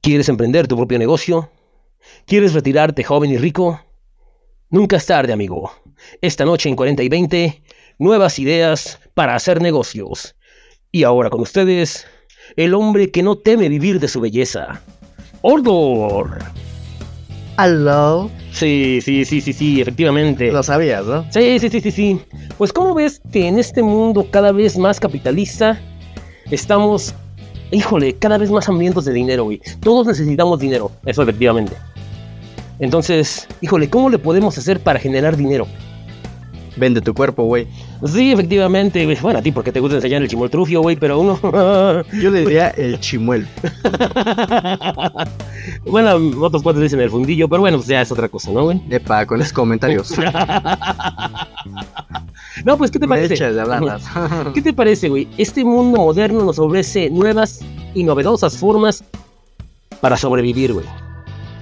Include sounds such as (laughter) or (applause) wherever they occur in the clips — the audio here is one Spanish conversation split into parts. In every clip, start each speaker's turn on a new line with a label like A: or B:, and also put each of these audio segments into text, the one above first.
A: ¿Quieres emprender tu propio negocio? ¿Quieres retirarte joven y rico? Nunca es tarde, amigo. Esta noche en 40 y 20, nuevas ideas para hacer negocios. Y ahora con ustedes, el hombre que no teme vivir de su belleza. Ordor.
B: Hello.
A: Sí, sí, sí, sí, sí, efectivamente.
B: Lo sabías, ¿no?
A: Sí, sí, sí, sí, sí. Pues ¿cómo ves que en este mundo cada vez más capitalista estamos, híjole, cada vez más hambrientos de dinero, güey? Todos necesitamos dinero, eso efectivamente. Entonces, híjole, ¿cómo le podemos hacer para generar dinero?
B: Vende tu cuerpo, güey.
A: Sí, efectivamente. Bueno, a ti porque te gusta enseñar el chimoltrufio, güey, pero uno... (laughs)
B: Yo le diría el chimuel. (laughs)
A: bueno, otros cuatro dicen el fundillo, pero bueno, pues ya es otra cosa, ¿no, güey?
B: Epa, con esos comentarios. (laughs)
A: no, pues, ¿qué te
B: Me
A: parece?
B: echas de hablarlas.
A: ¿Qué te parece, güey? Este mundo moderno nos ofrece nuevas y novedosas formas para sobrevivir, güey.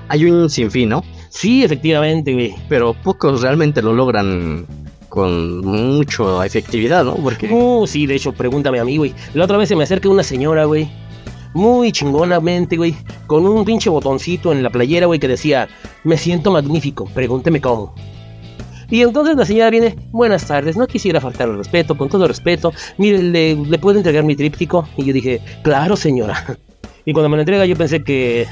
B: Hay un sinfín, ¿no?
A: Sí, efectivamente, güey.
B: Pero pocos realmente lo logran con mucha efectividad, ¿no? Porque
A: Uh, sí, de hecho, pregúntame a mí, güey. La otra vez se me acerca una señora, güey. Muy chingonamente, güey. Con un pinche botoncito en la playera, güey, que decía, me siento magnífico, pregúnteme cómo. Y entonces la señora viene, buenas tardes, no quisiera faltar el respeto, con todo respeto. Mire, ¿le, le puedo entregar mi tríptico? Y yo dije, claro, señora. (laughs) Y cuando me lo entrega yo pensé que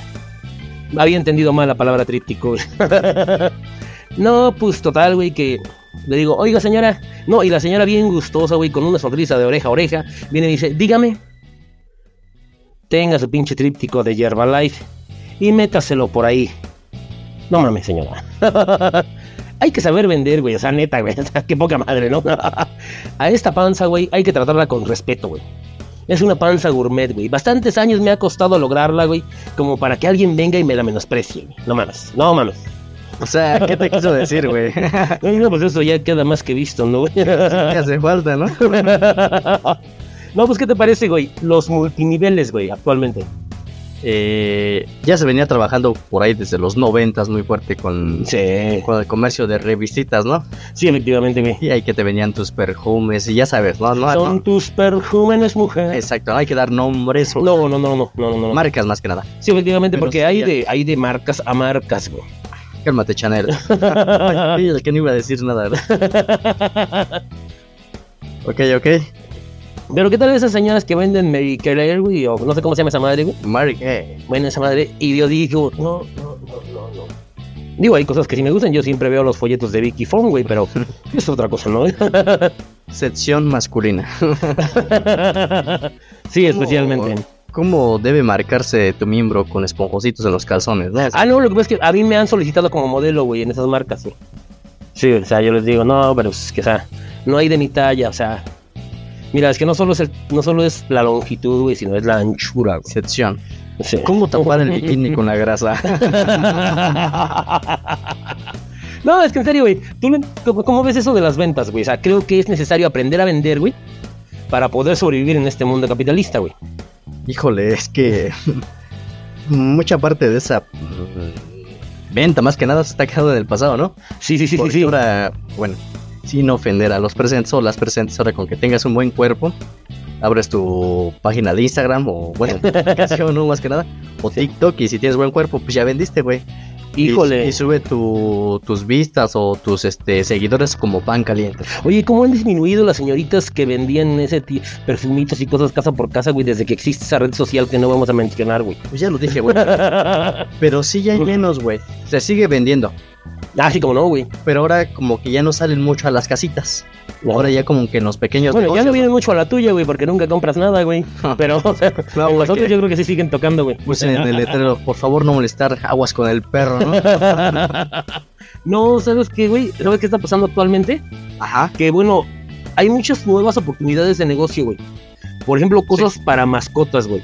A: había entendido mal la palabra tríptico, (laughs) no, pues total, güey, que le digo, oiga señora, no, y la señora bien gustosa, güey, con una sonrisa de oreja a oreja, viene y dice, dígame, tenga su pinche tríptico de Herbalife y métaselo por ahí. No mames, señora. (laughs) hay que saber vender, güey, o sea, neta, güey, (laughs) qué poca madre, ¿no? (laughs) a esta panza, güey, hay que tratarla con respeto, güey. Es una panza gourmet, güey. Bastantes años me ha costado lograrla, güey, como para que alguien venga y me la menosprecie, güey. No mames, no mames.
B: O sea, ¿qué te quiso decir, güey? (laughs)
A: No, pues eso ya queda más que visto, ¿no, güey?
B: ¿Qué hace falta, no? (laughs)
A: No, pues, ¿qué te parece, güey? Los multiniveles, güey, actualmente.
B: Eh, ya se venía trabajando por ahí desde los noventas muy fuerte con,
A: Sí.
B: con el comercio de revistitas, ¿no?
A: Sí, efectivamente, güey.
B: Y ahí que te venían tus perfumes y ya sabes, ¿no? no,
A: Son
B: no.
A: tus perjúmenes, mujer.
B: Exacto, hay que dar nombres,
A: No, no, no, no, no, no, no.
B: marcas más que nada.
A: Sí, efectivamente,
B: Pero
A: porque
B: sí,
A: hay
B: ya.
A: de, hay de marcas a marcas, güey.
B: Cálmate, Chanel. (laughs) Ay, que no iba a decir nada, ¿verdad? (laughs) ok, ok.
A: Pero ¿qué tal esas señoras que venden Mary Claire, güey? O no sé cómo se llama esa madre, güey.
B: Mari, eh,
A: Bueno, esa madre. Y yo digo, no, no, no, no, no. Digo, hay cosas que sí me gustan. Yo siempre veo los folletos de Vicky Fong, güey, pero (laughs) es otra cosa, ¿no?
B: sección masculina.
A: sí, especialmente.
B: ¿Cómo debe marcarse tu miembro con esponjositos en los calzones? no?
A: Ah, no, lo que pasa es que a mí me han solicitado como modelo, güey, en esas marcas, güey. Sí, o sea, yo les digo, no, pero es que, o sea, no hay de mi talla, o sea. Mira, es que no solo es, el, no solo es la longitud, güey, sino es la anchura, güey.
B: Sección.
A: Sí.
B: ¿Cómo tapar el bikini con la grasa? (laughs)
A: no, es que en serio, güey. ¿Tú cómo, cómo ves eso de las ventas, güey? O sea, creo que es necesario aprender a vender, güey, para poder sobrevivir en este mundo capitalista, güey.
B: Híjole, es que mucha parte de esa venta, más que nada, se está quedando en el pasado, ¿no?
A: Sí, sí, sí, sí,
B: Porque
A: sí.
B: Ahora, bueno, sin ofender a los presentes o las presentes, ahora con que tengas un buen cuerpo, abres tu página de Instagram o, bueno, (laughs) aplicación, ¿no? Más que nada, o TikTok, y si tienes buen cuerpo, pues ya vendiste, güey. Y-
A: Híjole.
B: Y, sube tu- tus vistas o tus este, seguidores como pan caliente.
A: Oye, ¿cómo han disminuido las señoritas que vendían ese perfumitos y cosas casa por casa, güey, desde que existe esa red social que no vamos a mencionar, güey?
B: Pues ya lo dije, güey. (laughs) Pero sí ya hay menos, güey. Se sigue vendiendo.
A: Ah, sí, como no, güey.
B: Pero ahora como que ya no salen mucho a las casitas. Ahora ya como que en los pequeños
A: Bueno, ya no vienen mucho a la tuya, güey, porque nunca compras nada, güey. (laughs) Pero, o sea, (laughs)
B: No,
A: en los otros yo creo que sí siguen tocando, güey.
B: Pues en el letrero, por favor no molestar aguas con el perro, ¿no? (laughs)
A: no, ¿sabes qué, güey? ¿Sabes qué está pasando actualmente?
B: Ajá.
A: Que, bueno, hay muchas nuevas oportunidades de negocio, güey. Por ejemplo, cosas para mascotas, güey.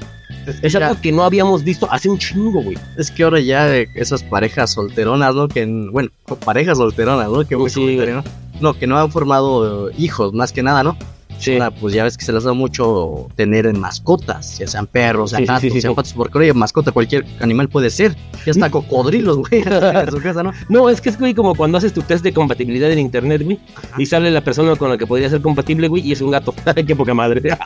A: Es
B: Ya,
A: algo que no habíamos visto hace un chingo, güey.
B: es que ahora ya eh, esas parejas solteronas, ¿no? Que, bueno, parejas solteronas, ¿no? Que muy
A: Sí,
B: ¿no? No, que no han formado eh, hijos, más que nada, ¿no?
A: Sí.
B: Pues ya ves que se les da mucho tener mascotas, ya sean perros, sean
A: Sí,
B: gatos,
A: sí,
B: sean patos, porque oye, mascota cualquier animal puede ser. Ya hasta cocodrilos, güey, (laughs) en su casa, ¿no?
A: No, es que es, güey, como cuando haces tu test de compatibilidad en internet, güey, y sale la persona con la que podría ser compatible, güey, y es un gato. (laughs) Qué poca madre.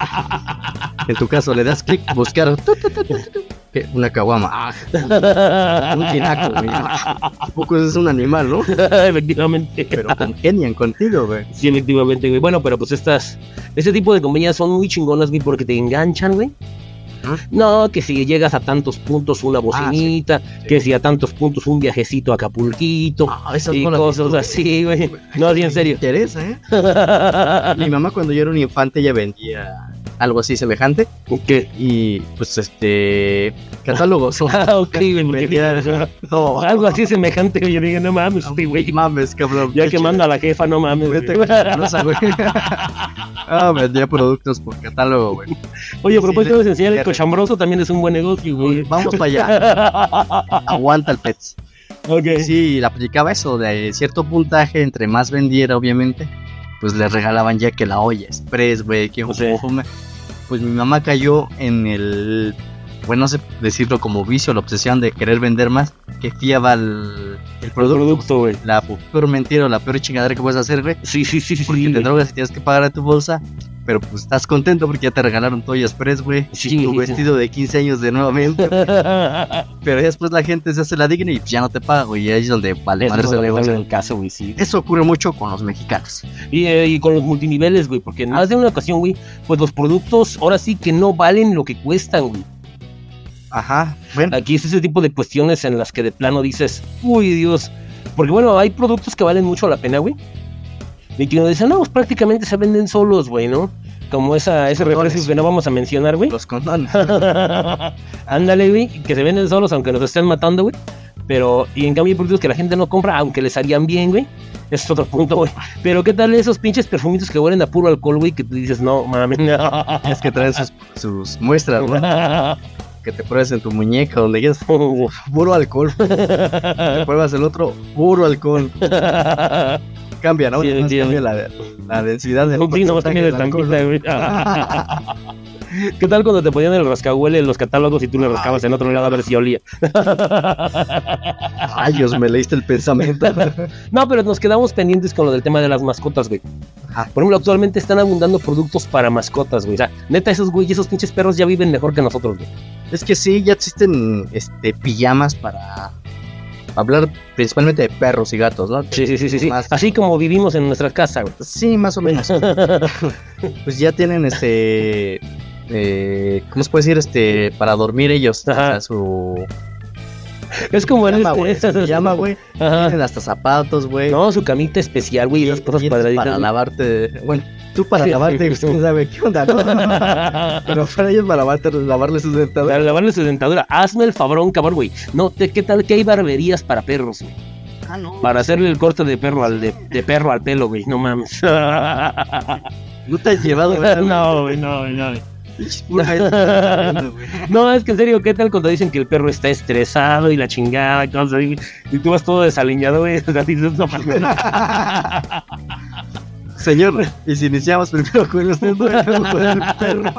B: En tu caso le das clic, buscar, (laughs) Una caguama. Ah, un tinaco, güey. ¿A poco es un animal, no? (laughs)
A: Efectivamente.
B: Pero congenian contigo, güey.
A: Sí, efectivamente, güey. Bueno, pero pues estas, este tipo de compañías son muy chingonas, güey, porque te enganchan, güey. No, que si llegas a tantos puntos una bocinita, que si a tantos puntos un viajecito a Acapulquito
B: Ah, esas
A: y cosas así, güey. No, así en serio.
B: Me interesa, ¿eh? (laughs) Mi mamá cuando yo era un infante ella vendía algo así semejante y pues este catálogos. (laughs)
A: Ah, ok, (laughs)
B: no,
A: Algo así semejante. Yo dije, no mames, sí, güey.
B: mames, cabrón.
A: Ya que manda a la jefa, no mames.
B: Vete, no güey. (laughs) Ah, vendía productos por catálogo, güey.
A: Oye, a propósito de enseñar el cochambroso también es un buen negocio, güey.
B: Vamos para allá. Aguanta el pets.
A: Ok.
B: Sí, le aplicaba eso de cierto puntaje, entre más vendiera, obviamente, pues le regalaban ya que la olla express, güey, que fume. Pues mi mamá cayó en el, bueno, no sé decirlo como vicio, la obsesión de querer vender más, que fiaba el, el producto.
A: güey.
B: La peor mentira o la peor chingadera que puedes hacer, güey.
A: Sí, sí, sí.
B: Porque
A: sí,
B: te drogas y tienes que pagar a tu bolsa, pero pues estás contento porque ya te regalaron olla express, güey.
A: Sí,
B: Tu vestido de 15 años de nuevamente. (laughs) Pero después la gente se hace la digna y ya no te paga, güey. Y ahí es donde vale madre el
A: caso, güey, sí.
B: Eso ocurre mucho con los mexicanos.
A: Y, eh, y con los multiniveles, güey, porque en más de una ocasión, güey, pues los productos ahora sí que no valen lo que cuestan, güey.
B: Ajá. Bueno,
A: Aquí es ese tipo de cuestiones en las que de plano dices, uy, Dios. Porque bueno, hay productos que valen mucho la pena, güey. Y que uno dice, no, pues prácticamente se venden solos, güey, ¿no? Como esa, ese refresco que no vamos a mencionar, güey.
B: los condones. (laughs)
A: Ándale, güey, que se venden solos aunque nos estén matando, güey. Pero, y en cambio hay productos que la gente no compra aunque les harían bien, güey. Ese es otro punto, güey. Pero, ¿qué tal esos pinches perfumitos que huelen a puro alcohol, güey? Que tú dices, no, mames, no.
B: es que traen sus, sus muestras, güey. (laughs) Que te pruebes en tu muñeca, donde quieras. (laughs) Puro alcohol. Te pruebas el otro, puro alcohol. Cambia, ¿no?
A: Sí,
B: cambia la, la densidad del (laughs)
A: Sí, nomás también de tranquila. (laughs) ¿Qué tal cuando te ponían el rascahuele en los catálogos y tú le rascabas en otro lado a ver si olía? (laughs)
B: Ay, Dios, me leíste el pensamiento.
A: No, pero nos quedamos pendientes con lo del tema de las mascotas, güey.
B: Ajá.
A: Por ejemplo, actualmente están abundando productos para mascotas, güey. O sea, neta, esos güey, esos pinches perros ya viven mejor que nosotros, güey.
B: Es que sí, ya existen este pijamas para hablar principalmente de perros y gatos, ¿no?
A: Sí, sí, sí, sí.
B: Más-
A: Así como vivimos en nuestras casas, güey.
B: Sí, más o menos. (laughs) pues ya tienen este. eh, ¿Cómo se puede decir? Este. Para dormir ellos. O
A: Ajá.
B: sea, su. (laughs)
A: Es como en este.
B: Su pijama, güey. (laughs)
A: Ajá.
B: Tienen hasta zapatos, güey.
A: No, su camita especial, güey, y esas cosas cuadraditas.
B: Para lavarte. Bueno, tú para lavarte, (laughs) quién sabe qué onda, ¿no? Pero para ellos para lavarte, lavarle sus dentaduras.
A: Para lavarle su dentadura. Hazme el fabrón, cabrón, güey. No, te- ¿qué tal que hay barberías para perros, güey?
B: Ah, no.
A: Para hacerle el corte de perro al de, de perro al pelo, güey. No mames.
B: No te has llevado.
A: no, güey, no, güey, no. güey. (laughs) (laughs) No, es que en serio, ¿qué tal cuando dicen que el perro está estresado y la chingada y cosas así? Y tú vas todo desaliñado, güey. (laughs)
B: Señor, y si iniciamos primero con usted, luego con el perro.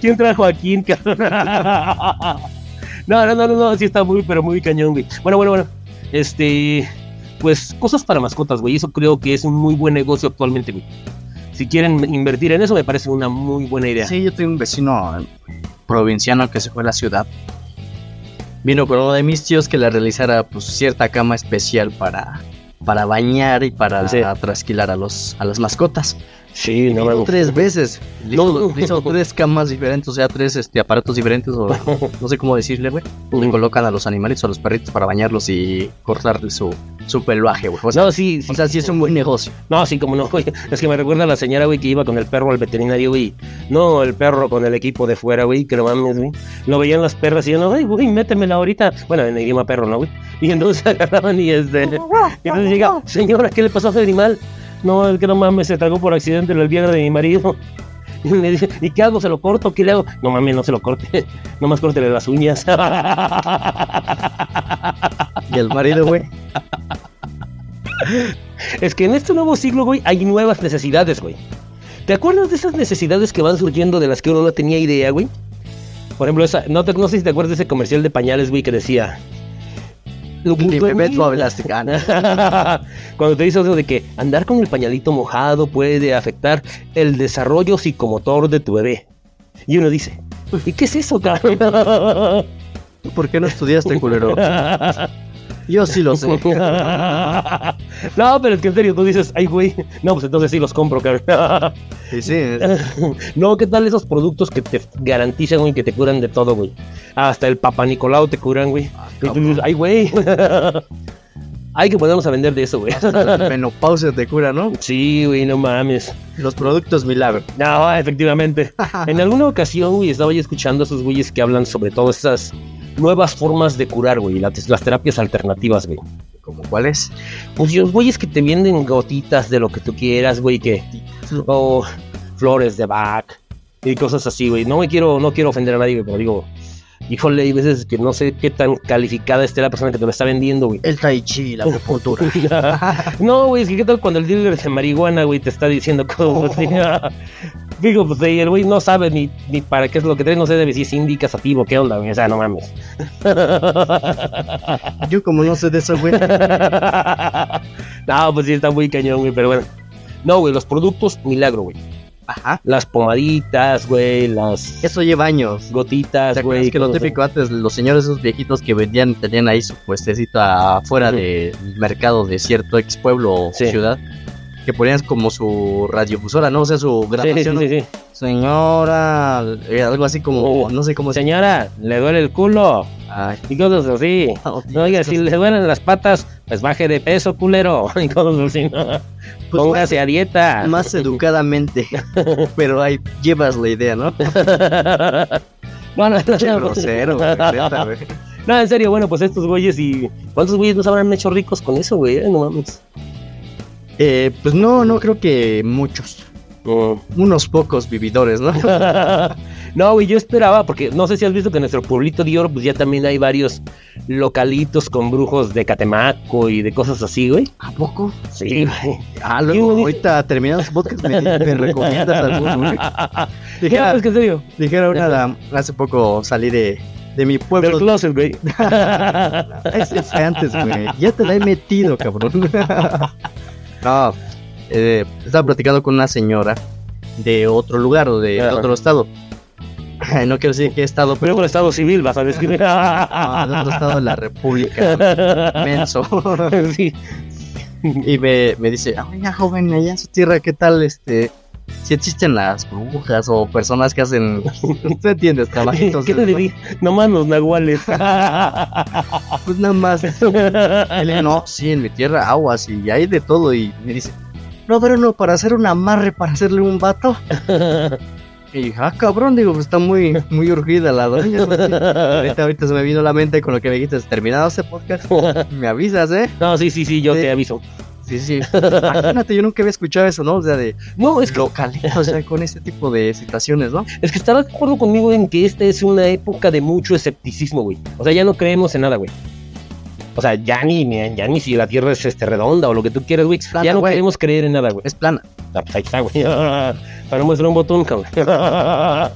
A: ¿Quién trajo a cabrón? No, no, no, no, no, sí está muy, pero muy cañón, güey. Bueno, bueno, bueno. Este, pues cosas para mascotas, güey. Eso creo que es un muy buen negocio actualmente, güey. Si quieren invertir en eso, me parece una muy buena idea.
B: Sí, yo tengo un vecino provinciano que se fue a la ciudad. Vino con uno de mis tíos que le realizara pues cierta cama especial para, para bañar y para
A: Sí.
B: trasquilar a los a las mascotas.
A: Sí, no mames.
B: tres veces.
A: No. (laughs)
B: hizo, tres camas diferentes, o sea, tres este, aparatos diferentes, o (laughs) no sé cómo decirle, güey. Le colocan a los animalitos, a los perritos para bañarlos y cortarle su, su peluaje, güey. O sea,
A: No, sí, sí.
B: o sea, sí es un buen negocio.
A: No, sí, como no, güey. Es que me recuerda a la señora, güey, que iba con el perro al veterinario, güey. No, el perro con el equipo de fuera, güey, que no mames, güey. Lo veían las perras y yo, no, ay, güey, métemela ahorita. Bueno, en idioma perro, ¿no, güey? Y entonces (laughs) agarraban y este. Y entonces llega, señora, ¿qué le pasó a ese animal? No, el que no mames, se tragó por accidente el viernes de mi marido. (laughs) Y me dice, ¿y qué hago? ¿Se lo corto? ¿Qué le hago? No mames, no se lo corte. (laughs) Nomás córtele las uñas. (laughs)
B: Y el marido, güey.
A: Es que en este nuevo siglo, güey, hay nuevas necesidades, güey. ¿Te acuerdas de esas necesidades que van surgiendo de las que uno no tenía idea, güey? Por ejemplo, esa, no, te- no sé si te acuerdas de ese comercial de pañales, güey, que decía... "Lo
B: meto
A: mí".
B: a hablaste, (laughs) ah,
A: Cuando te dice eso de que andar con el pañalito mojado puede afectar el desarrollo psicomotor de tu bebé. Y uno dice, ¿Y qué es eso?
B: ¿Tú (laughs) ¿Por qué no estudiaste, culero? (laughs) Yo sí lo sé. (laughs)
A: no, pero es que en serio, tú dices, ay, güey. No, pues entonces sí los compro, cabrón.
B: Sí, sí. (laughs)
A: no, ¿qué tal esos productos que te garantizan, güey, que te curan de todo, güey? Hasta el Papa Nicolau te curan, güey. Y tú dices, ay, güey. (laughs) Hay que ponernos a vender de eso, güey.
B: Menopausia te cura, ¿no?
A: Sí, güey, no mames.
B: Los productos milagro.
A: No, efectivamente. en alguna ocasión, güey, estaba yo escuchando a esos güeyes que hablan sobre todas esas nuevas formas de curar, güey, las, las terapias alternativas, güey.
B: ¿Como cuáles?
A: Pues los güeyes que te venden gotitas de lo que tú quieras, güey, que... O flores de Bach y cosas así, güey. No me quiero, no quiero ofender a nadie, güey, pero digo... Híjole, hay veces que no sé qué tan calificada esté la persona que te lo está vendiendo, güey.
B: El tai chi, la acupuntura. (laughs)
A: no, güey, es que qué tal cuando el dealer de marihuana, güey, te está diciendo cómo... (laughs) Digo, pues el güey no sabe ni, ni para qué es lo que trae, no sé si es indicativo, qué onda, güey. O sea, no mames. (laughs)
B: Yo como no sé de eso, güey.
A: no, pues sí está muy cañón, güey, pero bueno. No, güey, los productos milagro, güey.
B: Ajá.
A: Las pomaditas, güey, las
B: Eso lleva años.
A: gotitas,
B: ¿Te acuerdas
A: güey.
B: que lo típico antes, los señores esos viejitos que vendían, tenían ahí su puestecito afuera
A: Ujú.
B: del mercado de cierto ex pueblo o
A: Sí.
B: ciudad, que ponían como su radiofusora, ¿no? O sea, su.
A: Sí,
B: grabación.
A: sí, sí, sí.
B: Señora, eh, algo así como,
A: Oh.
B: no sé cómo se
A: Señora, le duele el culo.
B: Ay,
A: Y cosas así.
B: oh,
A: Oiga, si le duelen las patas, pues baje de peso, culero. Y cosas así, ¿no?
B: Pues
A: Póngase a dieta.
B: más educadamente, (laughs) pero ahí llevas la idea, ¿no? (laughs)
A: no, no, no.
B: grosero, (laughs) güey.
A: No, en serio, bueno, pues estos güeyes y. ¿Cuántos güeyes nos habrán hecho ricos con eso, güey? No mames.
B: Eh, pues no, no creo que muchos.
A: No.
B: Unos pocos vividores, ¿no?
A: No, güey, yo esperaba, porque no sé si has visto que en nuestro pueblito de oro, pues ya también hay varios localitos con brujos de Catemaco y de cosas así, güey.
B: ¿A poco?
A: Sí, güey.
B: Ah, luego, ahorita terminados podcast me, me recomiendas alguno, güey. (laughs) Dijera,
A: pues que en serio.
B: dijera una, da- hace poco salí de, de mi
A: Del
B: pueblo.
A: closet, güey. (laughs)
B: Es, es antes, güey. Ya te la he metido, cabrón. (laughs) no, eh, estaba platicando con una señora de otro lugar o de, otro estado. (laughs) No quiero decir qué estado, pero
A: con estado civil, vas a decir. (laughs)
B: ah, de otro estado de la República. Menso. (laughs)
A: sí.
B: Y me, me dice, oiga, joven, allá en su tierra, ¿qué tal? Este, si existen las brujas o personas que hacen, ¿tú entiendes? Trabajitos.
A: ¿Qué te diría? Nomás los nahuales.
B: Pues nada más. No, sí, en mi tierra aguas y hay de todo. Y me dice, no, pero no, para hacer un amarre, para hacerle un vato. Y dije, ah, cabrón, digo, pues está muy, muy urgida la doña. (laughs) ahorita, ahorita se me vino a la mente con lo que me dijiste, terminado este podcast, me avisas, ¿eh?
A: no, sí, sí, sí, yo
B: Sí.
A: te aviso.
B: Sí, sí. Imagínate, yo nunca había escuchado eso, ¿no? O sea, de
A: No, es que,
B: localito, o sea, con este tipo de situaciones, ¿no?
A: es que estarás de acuerdo conmigo en que esta es una época de mucho escepticismo, güey. O sea, ya no creemos en nada, güey. O sea, ya ni, ya ni si la Tierra es este, redonda o lo que tú quieras, güey. Ya no queremos creer en nada, güey.
B: Es plana.
A: Ah, pues ahí está, güey. (laughs) Para mostrar un botón, cabrón. (laughs)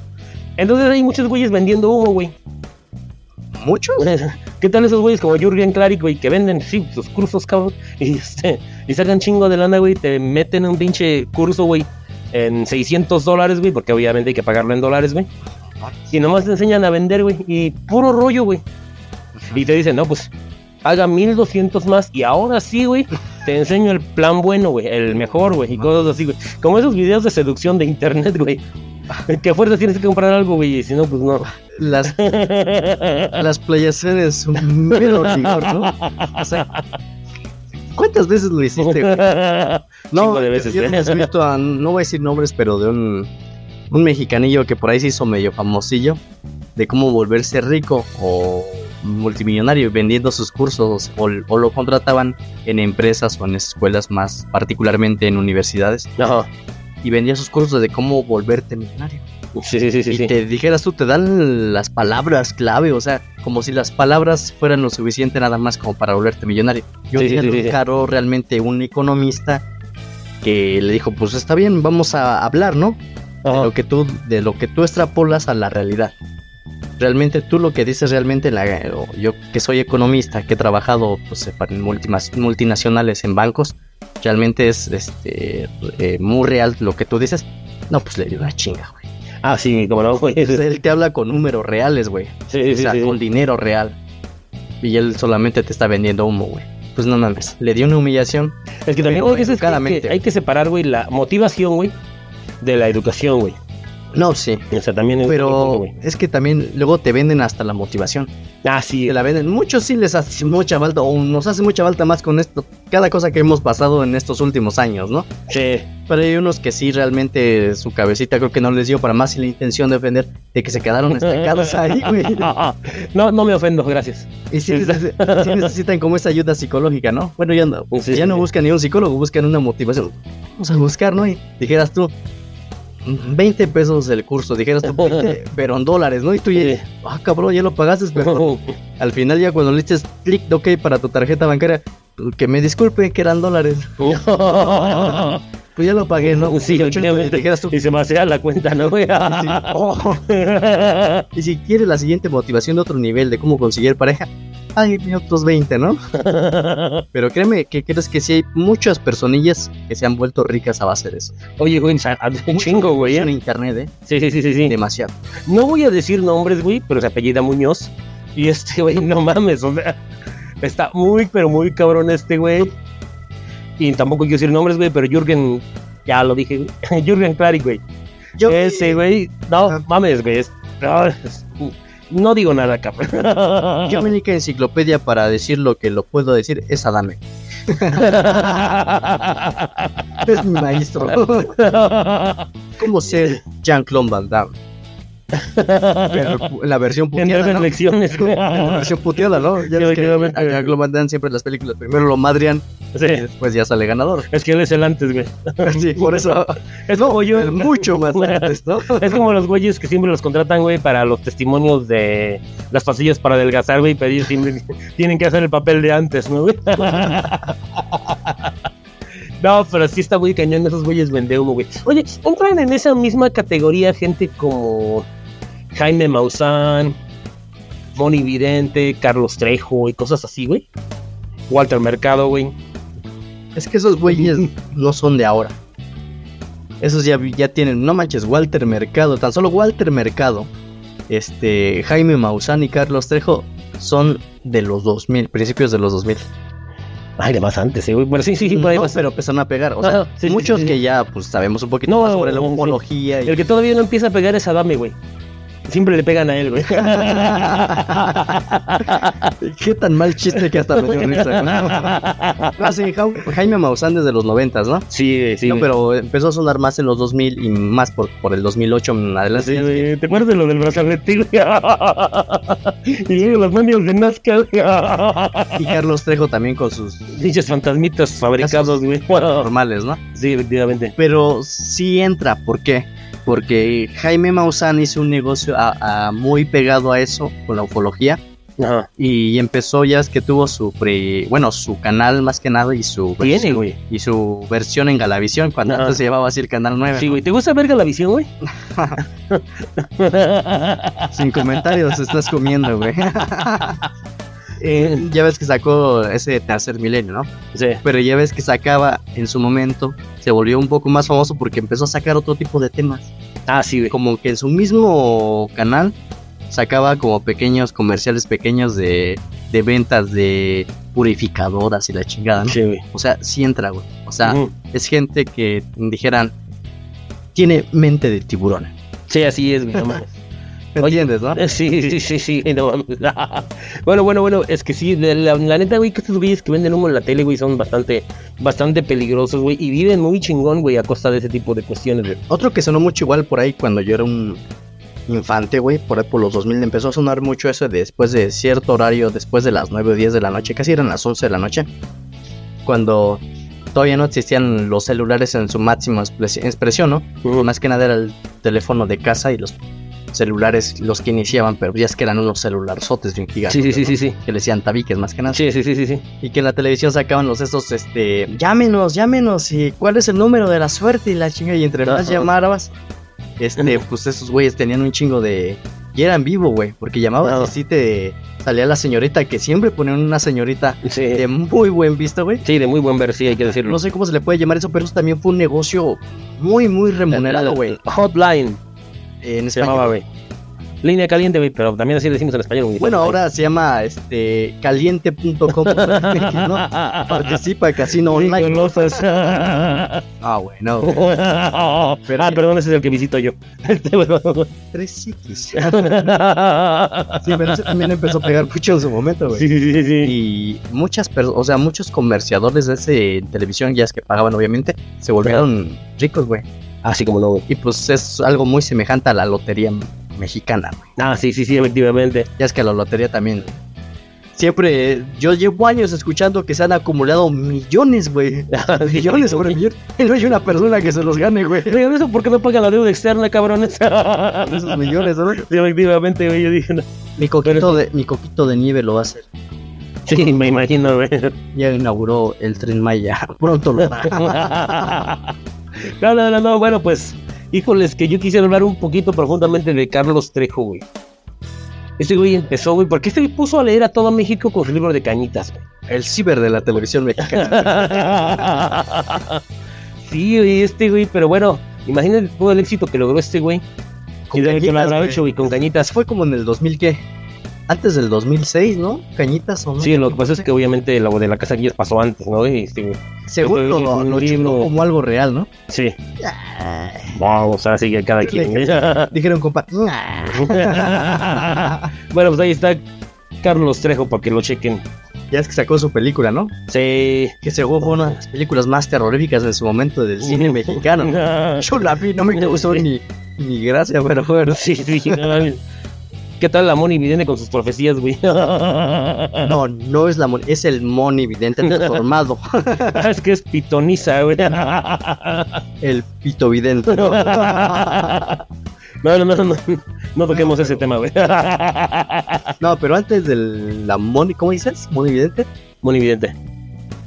A: Entonces hay muchos güeyes vendiendo humo, güey.
B: ¿Muchos?
A: ¿Qué tal esos güeyes como Jurgen Klarik, güey, que venden, sí, sus cursos, cabrón? (laughs) Y, este, y sacan chingo de lana, güey, te meten un pinche curso, güey, en 600 dólares, güey, porque obviamente hay que pagarlo en dólares, güey. Y nomás te enseñan a vender, güey, y puro rollo, güey. Y te dicen, no, pues, paga 1200 más y ahora sí, güey, te enseño el plan bueno, güey, el mejor, güey, y cosas así, güey. Como esos videos de seducción de internet, güey. Que a fuerza tienes que comprar algo, güey, y si no, pues no.
B: Las, las playaciones son mero rigor, ¿no? O sea, ¿cuántas veces lo hiciste? güey? (laughs)
A: Chingo de veces,
B: yo
A: ¿eh?
B: visto a, no voy a decir nombres, pero de un, un mexicanillo que por ahí se hizo medio famosillo, de cómo volverse rico o multimillonario vendiendo sus cursos o, o lo contrataban en empresas o en escuelas más particularmente en universidades y vendía sus cursos de cómo volverte millonario.
A: Sí, sí, sí, sí.
B: y te dijeras tú, te dan las palabras clave, o sea, como si las palabras fueran lo suficiente nada más como para volverte millonario. Yo. Caro realmente un economista que le dijo, pues está bien, vamos a hablar, ¿no? De lo que tú, de lo que tú extrapolas a la realidad. Realmente tú lo que dices realmente, la, o yo que soy economista, que he trabajado pues, en multinacionales en bancos, realmente es este eh, muy real lo que tú dices. No, pues le dio una chinga, güey.
A: Ah, sí, como no, güey.
B: Entonces, él te habla con números reales, güey.
A: Sí,
B: O sea,
A: sí.
B: con dinero real. Y él solamente te está vendiendo humo, güey. Pues no mames. Le dio una humillación.
A: Es que también güey, es que hay que separar, güey, la motivación, güey, de la educación, güey.
B: No, sí.
A: O sea, también es punto,
B: Pero es que también luego te venden hasta la motivación.
A: Ah, sí.
B: Te la venden. Muchos sí les hace mucha falta, o nos hace mucha falta más con esto. Cada cosa que hemos pasado en estos últimos años, ¿no?
A: Sí.
B: Pero hay unos que sí realmente su cabecita creo que no les dio para más y la intención de ofender de que se quedaron estancados ahí, (laughs) güey.
A: No, no me ofendo, gracias.
B: Y sí, neces- sí necesitan como esa ayuda psicológica, ¿no? Bueno, ya no,
A: Sí,
B: ya no buscan ni un psicólogo, buscan una motivación. Vamos a buscar, ¿no? Y dijeras tú, 20 pesos el curso, dijeras tú, 20, (laughs) pero en dólares, ¿no? Y tú ya, ah, cabrón, ya lo pagaste, (laughs) pero al final ya cuando le dices clic de OK para tu tarjeta bancaria, que me disculpe que eran dólares, (laughs) pues ya lo pagué, ¿no?
A: Sí, obviamente.
B: dijeras tú,
A: Y se me hacía la cuenta, ¿no, güey?
B: oh. Y si quieres la siguiente motivación de otro nivel de cómo conseguir pareja, hay otros 20, ¿no? (laughs) Pero créeme que crees que sí hay muchas personillas que se han vuelto ricas a base de eso.
A: Oye, güey, un chingo, güey.
B: En
A: ¿eh?
B: internet, ¿eh?
A: Sí, sí, sí, sí, sí.
B: Demasiado.
A: No voy a decir nombres, güey, pero se apellida Muñoz. Y este, güey, no mames, o sea, está muy, pero muy cabrón este, güey. Y tampoco quiero decir nombres, güey, pero Jürgen, ya lo dije. (laughs) Jürgen Klarik, güey.
B: Yo,
A: Ese, güey, no mames, güey. no, es- no digo nada, cabrón. (laughs)
B: yo mi única enciclopedia para decir lo que lo puedo decir es Adame. (laughs) Es mi maestro. (laughs) ¿Cómo ser Jean-Claude Van Damme? Pero la versión (laughs)
A: En
B: puteada, ¿no?
A: lecciones. (laughs)
B: La versión puteada, ¿no? Ya que Van Damme siempre en las películas primero lo madrian
A: Sí,
B: y después ya sale ganador.
A: es que él es el antes, güey. (laughs)
B: Sí, por eso
A: Es como yo.
B: mucho más antes, ¿no?
A: Es como los güeyes que siempre los contratan, güey, para los testimonios de las pastillas para adelgazar, güey, pero ellos siempre tienen que hacer el papel de antes, ¿no, güey? No, pero sí está muy cañón esos güeyes vende humo, güey. Oye, entran en esa misma categoría gente como Jaime Maussan, Moni Vidente, Carlos Trejo y cosas así, güey. Walter Mercado, güey.
B: Es que esos güeyes (laughs) no son de ahora. Esos ya, ya tienen, no manches, Walter Mercado, tan solo Walter Mercado, este, Jaime Maussan y Carlos Trejo son de los 2000, principios de los 2000.
A: Ay, de más antes, eh, güey. Bueno, sí, sí, sí, por ahí
B: No,
A: ser.
B: pero empezaron a pegar. O sea,
A: sí,
B: muchos
A: sí, sí.
B: que ya pues sabemos un poquito
A: No,
B: más sobre la ufología y
A: El que todavía no empieza a pegar es Adame, güey. Siempre le pegan a él, güey. (laughs)
B: qué tan mal chiste que hasta me dio risa. ¿no? (laughs) Ah, sí, Ja- Jaime Maussan desde los 90, ¿no?
A: Sí, sí.
B: no, pero empezó a sonar más en los 2000 y más por, por el 2008 en adelante.
A: Sí, güey. ¿Te acuerdas de lo del brazalete, güey? (laughs) y luego los medios de Nazca.
B: Y Carlos Trejo también con sus
A: Dichos fantasmitas fabricados, güey.
B: normales, ¿no?
A: Sí, efectivamente.
B: Pero sí entra, ¿por qué? Porque Jaime Maussan hizo un negocio a- a muy pegado a eso, con la ufología,
A: Ajá.
B: y empezó ya es que tuvo su pre, bueno, su canal más que nada y su
A: Tiene, güey.
B: y su versión en Galavisión, cuando
A: Ajá.
B: antes se llamaba así el canal 9.
A: Sí, güey. ¿Te gusta ver la visión, güey? (laughs)
B: Sin comentarios, estás comiendo, güey. (laughs)
A: Eh,
B: ya ves que sacó ese tercer milenio, ¿no?
A: sí.
B: Pero ya ves que sacaba en su momento, se volvió un poco más famoso porque empezó a sacar otro tipo de temas.
A: Ah, sí, güey.
B: Como que en su mismo canal sacaba como pequeños comerciales pequeños de, de ventas de purificadoras y la chingada, ¿no?
A: Sí, güey.
B: O sea, sí entra, güey. O sea, es gente que dijeran, tiene mente de tiburón.
A: Sí, así es, güey. No mames. (laughs)
B: ¿Me entiendes, no?
A: Eh, Sí, (laughs) sí, sí, sí, no (laughs) bueno, bueno, bueno, es que sí, de la, la neta, güey, que estos güeyes que venden humo en la tele, güey, son bastante, bastante peligrosos, güey, y viven muy chingón, güey, a costa de ese tipo de cuestiones, güey.
B: Otro que sonó mucho igual por ahí cuando yo era un infante, güey, por ahí por los 2000 empezó a sonar mucho eso de después de cierto horario, después de las 9 o 10 de la noche, casi eran las 11 de la noche, cuando todavía no existían los celulares en su máxima expres- expresión, ¿no? Más que nada era el teléfono de casa y los celulares los que iniciaban, pero ya es que eran unos celularzotes bien gigantes.
A: Sí, sí, sí, sí, sí.
B: Que le decían tabiques más que nada.
A: Sí, sí, sí, sí, sí.
B: Y que en la televisión sacaban los estos, este, llámenos, llámenos, y cuál es el número de la suerte y la chinga, y entre más
A: Ajá.
B: llamaras, este, pues esos güeyes tenían un chingo de... Y eran vivo, güey, porque llamabas
A: Ajá.
B: y sí te salía la señorita, que siempre ponían una señorita
A: Sí,
B: de muy buen visto, güey.
A: sí, de muy buen ver, sí, hay que decirlo.
B: No sé cómo se le puede llamar eso, pero eso también fue un negocio muy, muy remunerado, güey.
A: Hotline.
B: En
A: Se
B: español.
A: llamaba, güey. Línea caliente, güey, pero también así le decimos en español.
B: Bueno, ahora se llama este caliente.com. (laughs) ¿no? Participa Casino Online. (laughs) Ah, bueno.
A: Pero, (laughs) ah, perdón, ese es el que visito yo. Este, bueno.
B: 3X. Sí, pero ese también empezó a pegar mucho en su momento, güey.
A: Sí, sí, sí, sí.
B: Y muchas personas, o sea, muchos comerciadores de ese televisión, ya es que pagaban obviamente, se volvieron ricos, güey.
A: Así como no, güey.
B: Y pues es algo muy semejante a la lotería mexicana, güey.
A: Ah, sí, sí, sí, efectivamente.
B: Ya es que la lotería también. Siempre, yo llevo años escuchando que se han acumulado millones, güey. (laughs) Millones sobre millones. Y no hay una persona que se los gane, güey.
A: Oigan, ¿eso por qué no pagan la deuda externa, cabrones? (laughs)
B: Esos millones, ¿no?
A: Sí, efectivamente, güey, yo dije, no.
B: Mi coquito, de, mi coquito de nieve lo va a hacer.
A: Sí, me imagino, güey.
B: Ya inauguró el tren Maya. Pronto lo hará. (laughs) (laughs)
A: No, no, no, no, bueno, pues, híjoles, que yo quisiera hablar un poquito profundamente de Carlos Trejo, güey. Este güey empezó, güey, porque este puso a leer a todo México con su libro de cañitas, güey.
B: El ciber de la televisión mexicana. (laughs)
A: sí, güey, este güey, pero bueno, imagínate todo el éxito que logró este güey.
B: Con
A: Y de que lo
B: cañitas,
A: habrá hecho, güey, con cañitas.
B: Fue como en el 2000, ¿qué? Antes del 2006, ¿no? Cañitas o no.
A: Sí, lo que pasa es que obviamente lo de la casa Guillas pasó antes, ¿no? Este, Fue
B: lo,
A: un
B: lo
A: libro.
B: como algo real, ¿no?
A: Sí. Vamos, ahora sí que cada quien.
B: Dijeron, (laughs) compa. (laughs)
A: bueno, pues ahí está Carlos Trejo para que lo chequen.
B: ya es que sacó su película, ¿no?
A: Sí.
B: Que según fue una de las películas más terroríficas en su momento del cine mexicano. (laughs) Yo la vi, no me causó ni, ni gracia, pero bueno.
A: Sí, sí. ¿Qué tal la Moni Vidente con sus profecías, güey?
B: No, no es la mon- es el Moni vidente transformado. (laughs)
A: es que es pitoniza, güey.
B: El pito vidente.
A: No, no, no, no, no toquemos ese tema, güey.
B: No, pero antes de la Moni, ¿cómo dices? Moni vidente.
A: Moni Vidente.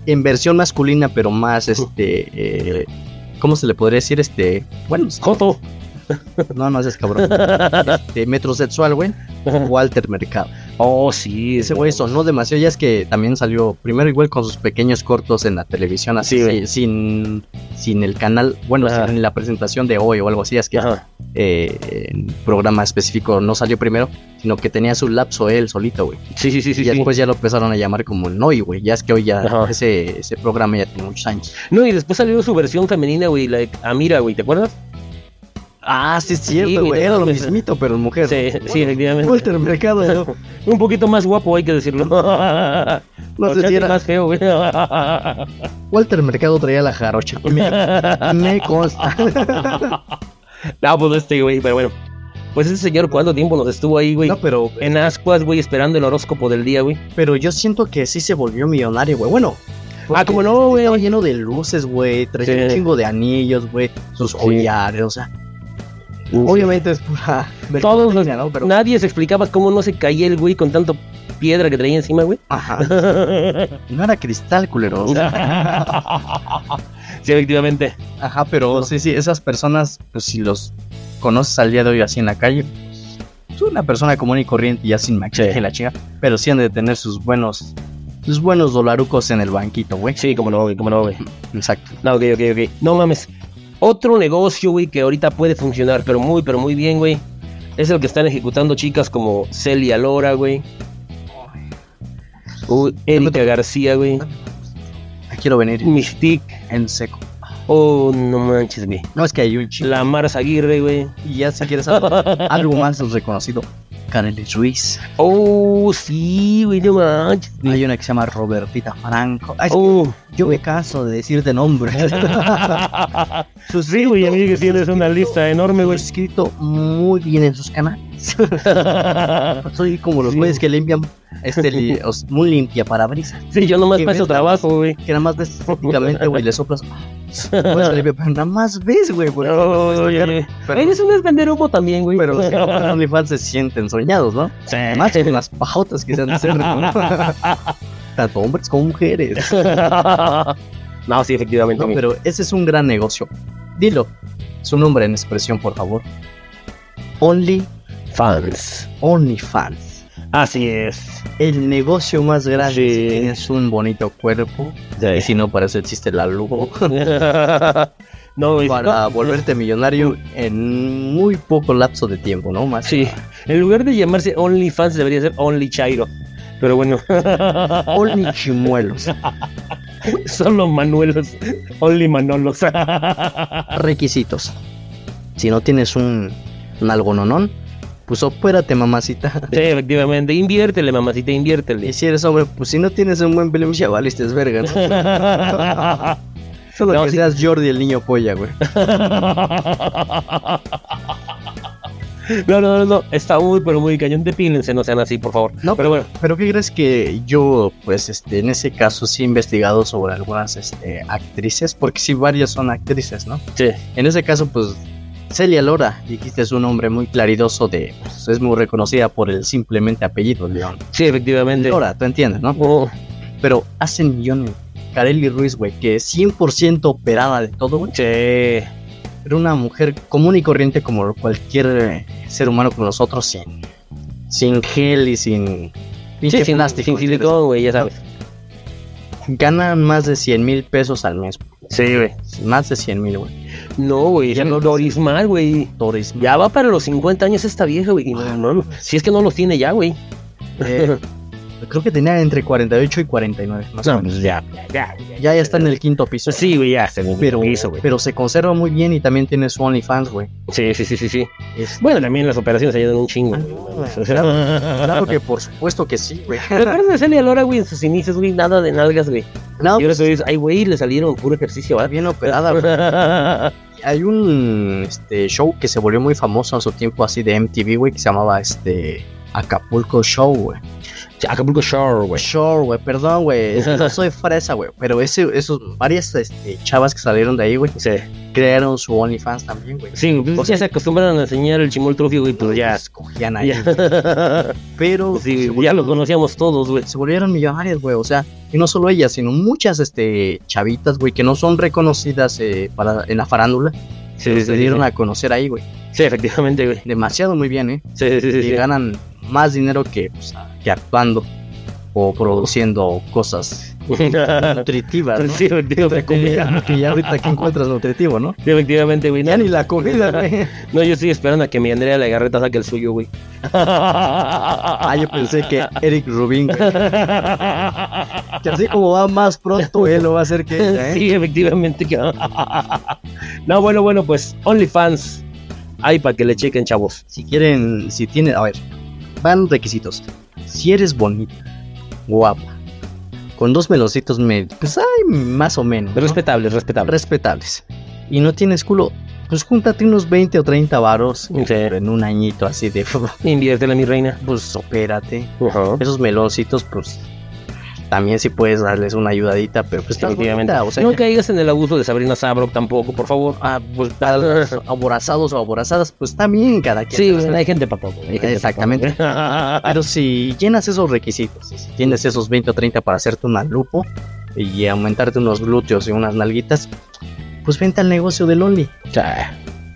B: En versión masculina, pero más este. eh, ¿Cómo se le podría decir? Este. Bueno,
A: Joto. (laughs)
B: no, no es cabrón. Este, metrosexual, güey. Walter Mercado.
A: Oh, sí.
B: Ese güey sonó demasiado. Ya es que también salió primero igual con sus pequeños cortos en la televisión, así,
A: Sí,
B: sin, sin el canal, bueno, sin la presentación de hoy o algo así. Es que eh, en programa específico no salió primero, sino que tenía su lapso él solito, güey.
A: Sí, sí, sí,
B: y
A: sí.
B: después ya lo empezaron a llamar como Noy, güey. Ya es que hoy ya
A: Ajá.
B: ese, ese programa ya tiene muchos años.
A: No, y después salió su versión femenina, güey, la de Amira, güey, ¿te acuerdas?
B: Ah, sí, es cierto,
A: güey.
B: Era lo mismito, pero en mujer.
A: Sí, sí, efectivamente.
B: Walter Mercado, ¿no? (laughs)
A: Un poquito más guapo, hay que decirlo. (laughs)
B: No sé si era-
A: más feo, güey. (laughs)
B: Walter Mercado traía la jarocha. Me, me consta.
A: no, pues este, güey, pero bueno. Pues ese señor, ¿cuánto tiempo nos estuvo ahí, güey?
B: No, pero,
A: En ascuas, güey, esperando el horóscopo del día, güey.
B: pero yo siento que sí se volvió millonario, güey. Bueno.
A: Ah, como no, güey.
B: Estaba lleno de luces, güey. Traía
A: Sí.
B: un chingo de anillos, güey. Sus
A: Sí.
B: collares, o sea. Obviamente es pura.
A: Todos los-
B: mercadotecnia, ¿no? Pero.
A: Nadie se explicaba cómo no se caía el güey con tanto piedra que traía encima, güey.
B: Ajá. (laughs) No era cristal, culero. (laughs)
A: sí, efectivamente.
B: Ajá, pero sí, sí, esas personas, pues si los conoces al día de hoy así en la calle, pues, es una persona común y corriente, ya sin maquillaje
A: Sí.
B: y la chinga, pero sí han de tener sus buenos, sus buenos dolarucos en el banquito, güey.
A: Sí, como no, güey, como no, güey.
B: Exacto.
A: No, ok, ok, ok. No mames. Otro negocio, güey, que ahorita puede funcionar, pero muy, pero muy bien, güey. Es el que están ejecutando chicas como Celia Lora, güey. Uy, Erika García, güey.
B: Quiero venir
A: Mystique.
B: en seco.
A: Oh, no manches, güey.
B: No es que hay un chico.
A: La Mars Aguirre, güey.
B: Y ya si quieres saber algo más reconocido, Canelis Ruiz.
A: Oh, sí, güey, no manches.
B: Hay una que se llama Robertita Franco. Ay, que
A: Oh.
B: Yo me canso de decirte nombres. (laughs) (laughs)
A: Sí, güey, a mí que tienes una lista enorme, güey.
B: escrito muy bien en sus canales. (laughs) Soy como los
A: Sí.
B: güeyes que limpian, este, li- (laughs) os- muy limpia parabrisas.
A: Sí, yo nomás paso trabajo, güey.
B: Que nada más ves típicamente, güey, le soplas. (laughs) Pues, limpia, pero nada más ves, güey. porque-
A: Oh, oye, oye.
B: pero-
A: Eres un vender humo también, güey.
B: Pero los que juegan OnlyFans se sienten soñados, ¿no?
A: Sí.
B: Más con las pajotas que se han de hacer. ¿no? Tanto hombres como mujeres.
A: no, sí, efectivamente.
B: No, pero ese es un gran negocio. Dilo. Su nombre en expresión, por favor. Only,
A: Fans.
B: OnlyFans.
A: Así es.
B: El negocio más grande
A: Sí.
B: si tienes un bonito cuerpo. (laughs) Y si no, para eso existe la lujo.
A: No,
B: para
A: no.
B: volverte millonario en muy poco lapso de tiempo, ¿no? Más
A: Sí. En lugar de llamarse OnlyFans, debería ser Only Chairo. Pero bueno. (laughs)
B: Only chimuelos. (laughs)
A: Solo Manuelos. Only Manolos.
B: Requisitos. Si no tienes un, un algononón, pues opérate, mamacita.
A: Sí, efectivamente. Inviértele, mamacita,
B: Y
A: inviértele.
B: si eres hombre, pues si no tienes un buen film, ya valiste verga, ¿no? (laughs) Solo
A: No,
B: que
A: sí.
B: seas Jordi el niño polla, güey. (laughs)
A: No, no, no, no. Está muy, pero muy cañón. Depílense, no sean así, por favor.
B: No,
A: pero bueno.
B: Pero ¿qué crees que yo, pues, este, en ese caso sí he investigado sobre algunas, este, actrices? Porque sí, varias son actrices, ¿no?
A: Sí.
B: En ese caso, pues, Celia Lora, dijiste es un hombre muy claridoso de, pues, es muy reconocida por el simplemente apellido, León.
A: Sí, efectivamente.
B: Lora, tú entiendes, ¿no?
A: Oh,
B: Pero hacen millones. Kareli Ruiz, güey, que es 100% operada de todo, güey.
A: sí.
B: Era una mujer común y corriente como cualquier eh, ser humano como nosotros, sin, sin gel y sin...
A: Sí, sin,
B: plástico,
A: sin silicón, güey, ya sabes.
B: Ganan más de 100 mil pesos al mes.
A: Sí, güey.
B: Más de 100 mil, güey.
A: No, güey.
B: Ya no-
A: Doris Mar, güey.
B: Doris.
A: Ya va para los 50 años esta vieja, güey. Y no, no, no. Si es que no los tiene ya, güey.
B: eh, (laughs) creo que tenía entre 48 y 49. Más o
A: No,
B: menos.
A: pues ya, ya,
B: Ya, ya está en el quinto piso.
A: Sí, güey, ya se
B: Pero,
A: hizo, güey.
B: pero se conserva muy bien y también tiene su OnlyFans, güey.
A: Sí, sí, sí, sí, sí.
B: Es-
A: Bueno, también las operaciones ayudan un chingo.
B: Ah, Claro que (laughs) por supuesto que sí, güey.
A: Recuerda de Celia Lora, güey, en sus inicios, güey, nada de nalgas, güey.
B: No,
A: Y ahora
B: pues,
A: dices, ay, güey, le salieron puro ejercicio,
B: está
A: ¿verdad?
B: bien operada, güey. (laughs) Hay un este, show que se volvió muy famoso en su tiempo así de MTV, güey, que se llamaba este Acapulco Show, güey.
A: Acapulco Shore, güey.
B: Show, güey, perdón, güey. (laughs) No soy fresa, güey. Pero ese, esos, varias este, chavas que salieron de ahí, güey,
A: Sí,
B: crearon su OnlyFans también, güey.
A: sí, pues ya se acostumbran a enseñar el chimol trofeo, güey, pues ya.
B: Escogían ahí.
A: ya. (laughs)
B: Pero
A: Sí,
B: se,
A: ya lo conocíamos todos, güey.
B: se volvieron millonarias, güey. O sea, y no solo ellas, sino muchas este, chavitas, güey, que no son reconocidas eh, para, en la farándula.
A: Sí, sí,
B: se
A: sí,
B: dieron
A: sí.
B: a conocer ahí, güey.
A: Sí, efectivamente, güey.
B: Demasiado muy bien, ¿eh?
A: Sí, sí, sí.
B: y
A: sí.
B: ganan más dinero que, pues, que actuando o produciendo cosas nutritivas, ¿no?
A: Sí.
B: Comida, (laughs) que ya ahorita que encuentras nutritivo, ¿no?
A: Sí, efectivamente, güey.
B: Ya ni la comida, güey. (laughs)
A: no, yo estoy esperando a que mi Andrea Legarreta saque el suyo, güey. (laughs)
B: Ah, yo pensé que Eric Rubin, güey, que así como va más pronto, él lo va a hacer que ella, ¿eh?
A: Sí, efectivamente. que- No, bueno, bueno, pues OnlyFans. Ahí para que le chequen, chavos.
B: Si quieren, si tienen, a ver, van requisitos. Si eres bonita, guapa, con dos meloncitos medios, pues hay más o menos. ¿no?
A: Respetable, respetable.
B: respetables. Y no tienes culo, pues júntate unos 20 o 30 varos
A: Sí.
B: en un añito así de, (laughs)
A: Inviértela, mi reina.
B: pues opérate. Esos meloncitos, pues también si puedes darles una ayudadita, pero pues
A: Definitivamente.
B: o sea,
A: no caigas en el abuso de Sabrina Sabrok tampoco, por favor.
B: ah, pues, (laughs) aborazados o aborazadas, pues también cada quien.
A: Sí, hay gente para todo.
B: Exactamente.
A: pa' todo.
B: Pero si llenas esos requisitos, si tienes esos 20 o 30 para hacerte una lupo y aumentarte unos glúteos y unas nalguitas, pues vente al negocio del Only.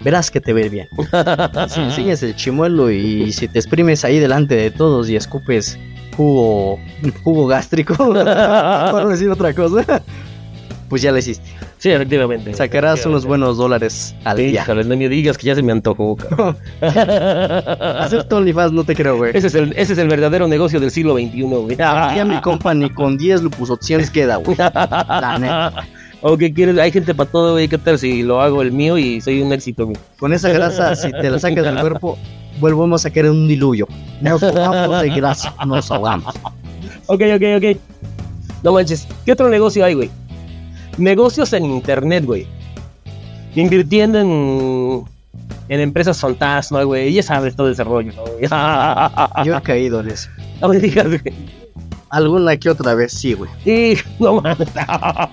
B: Verás que te ves bien. (laughs) Si enseñas el chimuelo y si te exprimes ahí delante de todos y escupes jugo, jugo gástrico, (laughs) para no decir otra cosa, pues ya lo hiciste.
A: Sí, efectivamente.
B: Sacarás unos buenos dólares al día.
A: Híjole, no me digas que ya se me antojó. (laughs)
B: Hacer tu OnlyFans no te creo, güey.
A: ese, es el, ese es el verdadero negocio del siglo XXI, güey.
B: Ya mi compa ni con 10 lupusopciones queda, güey. La neta. (laughs)
A: ¿O qué quieres? Hay gente para todo, güey. ¿Qué tal si lo hago el mío y soy un éxito, güey?
B: Con esa grasa, si te la sacas del cuerpo, volvemos a querer un diluvio. Nos ahogamos de grasa, nos ahogamos.
A: Ok, ok, ok. No manches. ¿Qué otro negocio hay, güey? Negocios en internet, güey. Invirtiendo en, en empresas fantasma, güey. Ya sabes todo ese rollo, ¿no, güey?
B: Yo he caído en eso. (laughs)
A: No me digas, güey.
B: Alguna que otra vez, sí, güey.
A: Sí, no mames.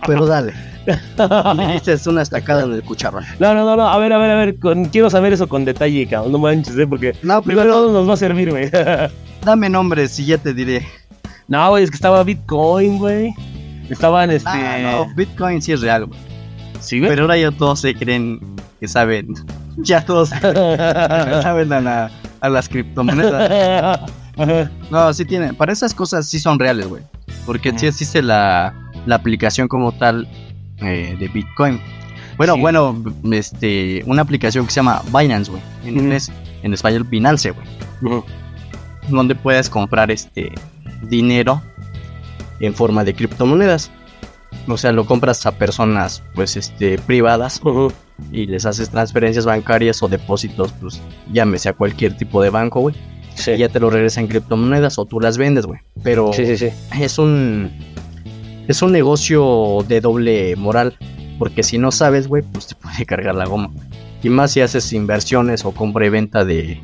B: Pero dale. (laughs) Me diste una estacada en el cucharrón.
A: No, no, no, no. A ver, a ver, a ver. con- quiero saber eso con detalle, cabrón. No manches, ¿eh? Porque
B: No,
A: primero nos va a servir, güey. (laughs)
B: dame nombres y ya te diré.
A: no, güey, es que estaba Bitcoin, güey. Estaban, este...
B: Ah, no, Bitcoin sí es real, güey.
A: Sí, güey.
B: Pero ahora ya todos se creen que saben. Ya todos (laughs) saben a, la- a las criptomonedas.
A: Ajá.
B: No, sí tienen. Para esas cosas sí son reales, güey. Porque sí existe la, la aplicación como tal eh, de Bitcoin. Bueno,
A: Sí.
B: bueno, este, una aplicación que se llama Binance, güey. En inglés, en español, Binance, güey. Donde puedes comprar este dinero en forma de criptomonedas. O sea, lo compras a personas, pues, este, privadas y les haces transferencias bancarias o depósitos, pues, llámese a cualquier tipo de banco, güey.
A: Sí.
B: Y ya te lo regresan en criptomonedas o tú las vendes, güey. Pero
A: sí, sí, sí.
B: es un es un negocio de doble moral porque si no sabes güey pues te puede cargar la goma y más si haces inversiones o compra y venta de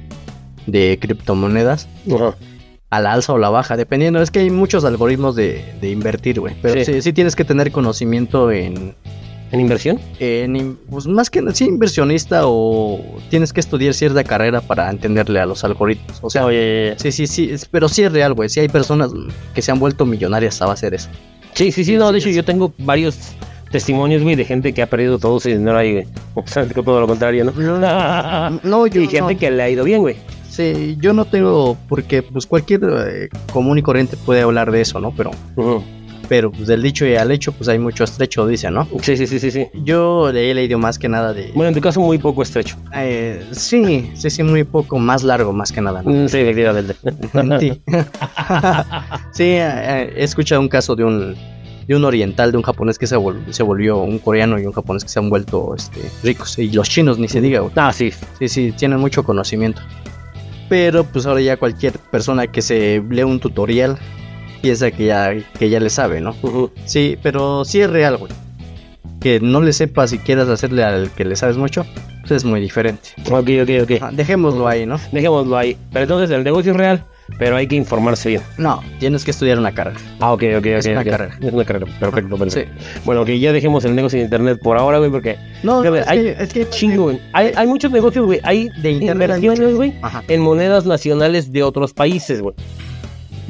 B: de criptomonedas a la alza o la baja dependiendo es que hay muchos algoritmos de, de invertir güey pero
A: sí.
B: sí tienes que tener conocimiento en,
A: ¿En inversión?
B: en pues más que sí inversionista o tienes que estudiar cierta carrera para entenderle a los algoritmos o sea
A: Oye,
B: Sí, sí, sí, es- pero sí es real, güey. Sí hay personas que se han vuelto millonarias a base de eso.
A: Sí, sí, sí, no, de hecho yo tengo varios testimonios, güey, de gente que ha perdido todo su dinero ahí, güey. (laughs) O sea, que todo lo contrario, ¿no?
B: No, yo (laughs)
A: y gente
B: no.
A: que le ha ido bien, güey.
B: Sí, yo no tengo, porque pues cualquier eh, común y corriente puede hablar de eso, ¿no? Pero. Pero pues del dicho y al hecho, pues hay mucho estrecho, dice, ¿no?
A: Sí, sí, sí, sí, sí.
B: Yo le he leído más que nada de...
A: Bueno, en tu caso muy poco estrecho.
B: eh, sí, sí, sí, muy poco, más largo más que nada, ¿no?
A: Mm, Sí, efectivamente. (laughs)
B: Sí, (laughs) sí eh, he escuchado un caso de un, de un oriental, de un japonés que se, vol- se volvió un coreano y un japonés que se han vuelto este, ricos. Y los chinos, ni se diga, güey.
A: Ah, sí.
B: Sí, sí, tienen mucho conocimiento. Pero pues ahora ya cualquier persona que se lee un tutorial piensa que ya, que ya le sabe, ¿no? Sí, pero sí es real, güey. Que no le sepas y quieras hacerle al que le sabes mucho, pues es muy diferente.
A: Ok, ok, ok.
B: Ah, Dejémoslo ahí, ¿no?
A: Dejémoslo ahí. Pero entonces el negocio es real, pero hay que informarse bien.
B: No, tienes que estudiar una carrera.
A: Ah, ok, ok, ok.
B: Es una
A: ok.
B: carrera.
A: Es una carrera. Perfecto,
B: Sí.
A: perfecto. Bueno, que ya dejemos el negocio de internet por ahora, güey, porque
B: No, es,
A: hay
B: que, es que
A: chingo, güey. Hay, hay muchos negocios, güey. Hay
B: De internet
A: güey, en monedas nacionales de otros países, güey.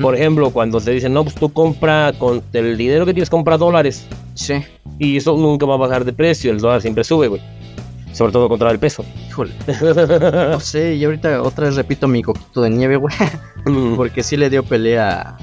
A: Por ejemplo, cuando te dicen, no, pues tú compra con el dinero que tienes, compra dólares.
B: Sí.
A: Y eso nunca va a bajar de precio. El dólar siempre sube, güey. Sobre todo contra el peso.
B: Híjole. (laughs) No sé, y ahorita otra vez repito mi coquito de nieve, güey. Porque sí le dio pelea.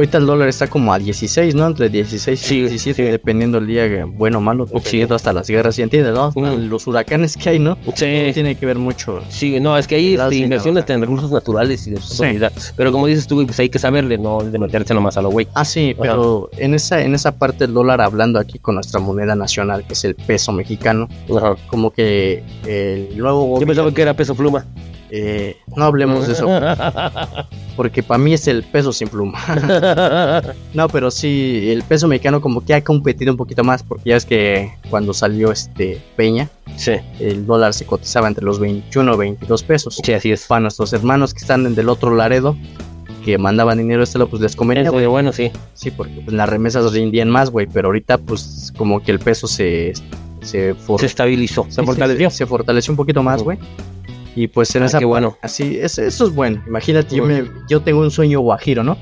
B: Ahorita el dólar está como a 16, ¿no? Entre 16 y
A: Sí,
B: 17,
A: sí.
B: dependiendo el día que- bueno o malo, dependiendo hasta las guerras, ¿sí entiendes, no?
A: Mm.
B: Los huracanes que hay, ¿no?
A: sí.
B: Tiene que ver mucho.
A: Sí, no, es que hay
B: Las
A: este, inversiones en recursos naturales y de
B: Sí.
A: propiedad. Pero como dices tú, pues hay que saberle, no de meterse nomás a lo güey.
B: Ah, sí, pero en esa, en esa parte del dólar, hablando aquí con nuestra moneda nacional, que es el peso mexicano,
A: Ajá.
B: como que el nuevo
A: Yo pensaba que era peso pluma.
B: Eh, no hablemos de eso, (laughs) porque para mí es el peso sin pluma. (laughs) No, pero sí, el peso mexicano como que ha competido un poquito más, porque ya es que cuando salió este Peña,
A: sí,
B: el dólar se cotizaba entre los 21 o 22 pesos.
A: sí, así es.
B: Para nuestros hermanos que están del otro Laredo, que mandaban dinero a este lado, pues les convenía,
A: Eso bueno, sí.
B: Sí, porque pues, las remesas rindían más, güey, pero ahorita pues como que el peso se... Se,
A: Se estabilizó, se
B: sí,
A: fortaleció.
B: Se, se fortaleció un poquito más, güey. Y pues en
A: Ah,
B: esa
A: qué bueno.
B: Así, es, eso es bueno. Imagínate, yo, me, yo tengo un sueño guajiro, ¿no?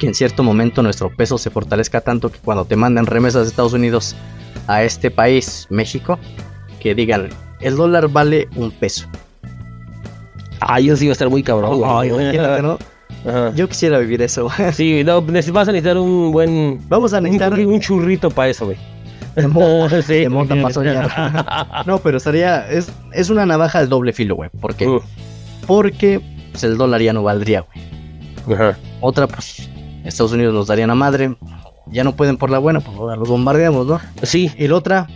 B: Que en cierto momento nuestro peso se fortalezca tanto que cuando te mandan remesas de Estados Unidos a este país, México, que digan, el dólar vale un peso.
A: Ah, yo sí iba a estar muy cabrón.
B: Ay, imagínate, ¿no?
A: Ajá.
B: Yo quisiera vivir eso. güey.
A: Sí, no, vas a necesitar un buen.
B: Vamos a
A: Un,
B: necesitar...
A: churri- un churrito para eso, güey. (laughs) sí.
B: de monta pa' (laughs) soñar. No, pero estaría... Es, es una navaja de doble filo, güey. ¿Por qué?
A: Uh,
B: Porque pues, el dólar ya no valdría, güey. Otra, pues, Estados Unidos nos darían a madre. Ya no pueden por la buena, pues ahora los bombardeamos, ¿no?
A: Sí,
B: Y la otra,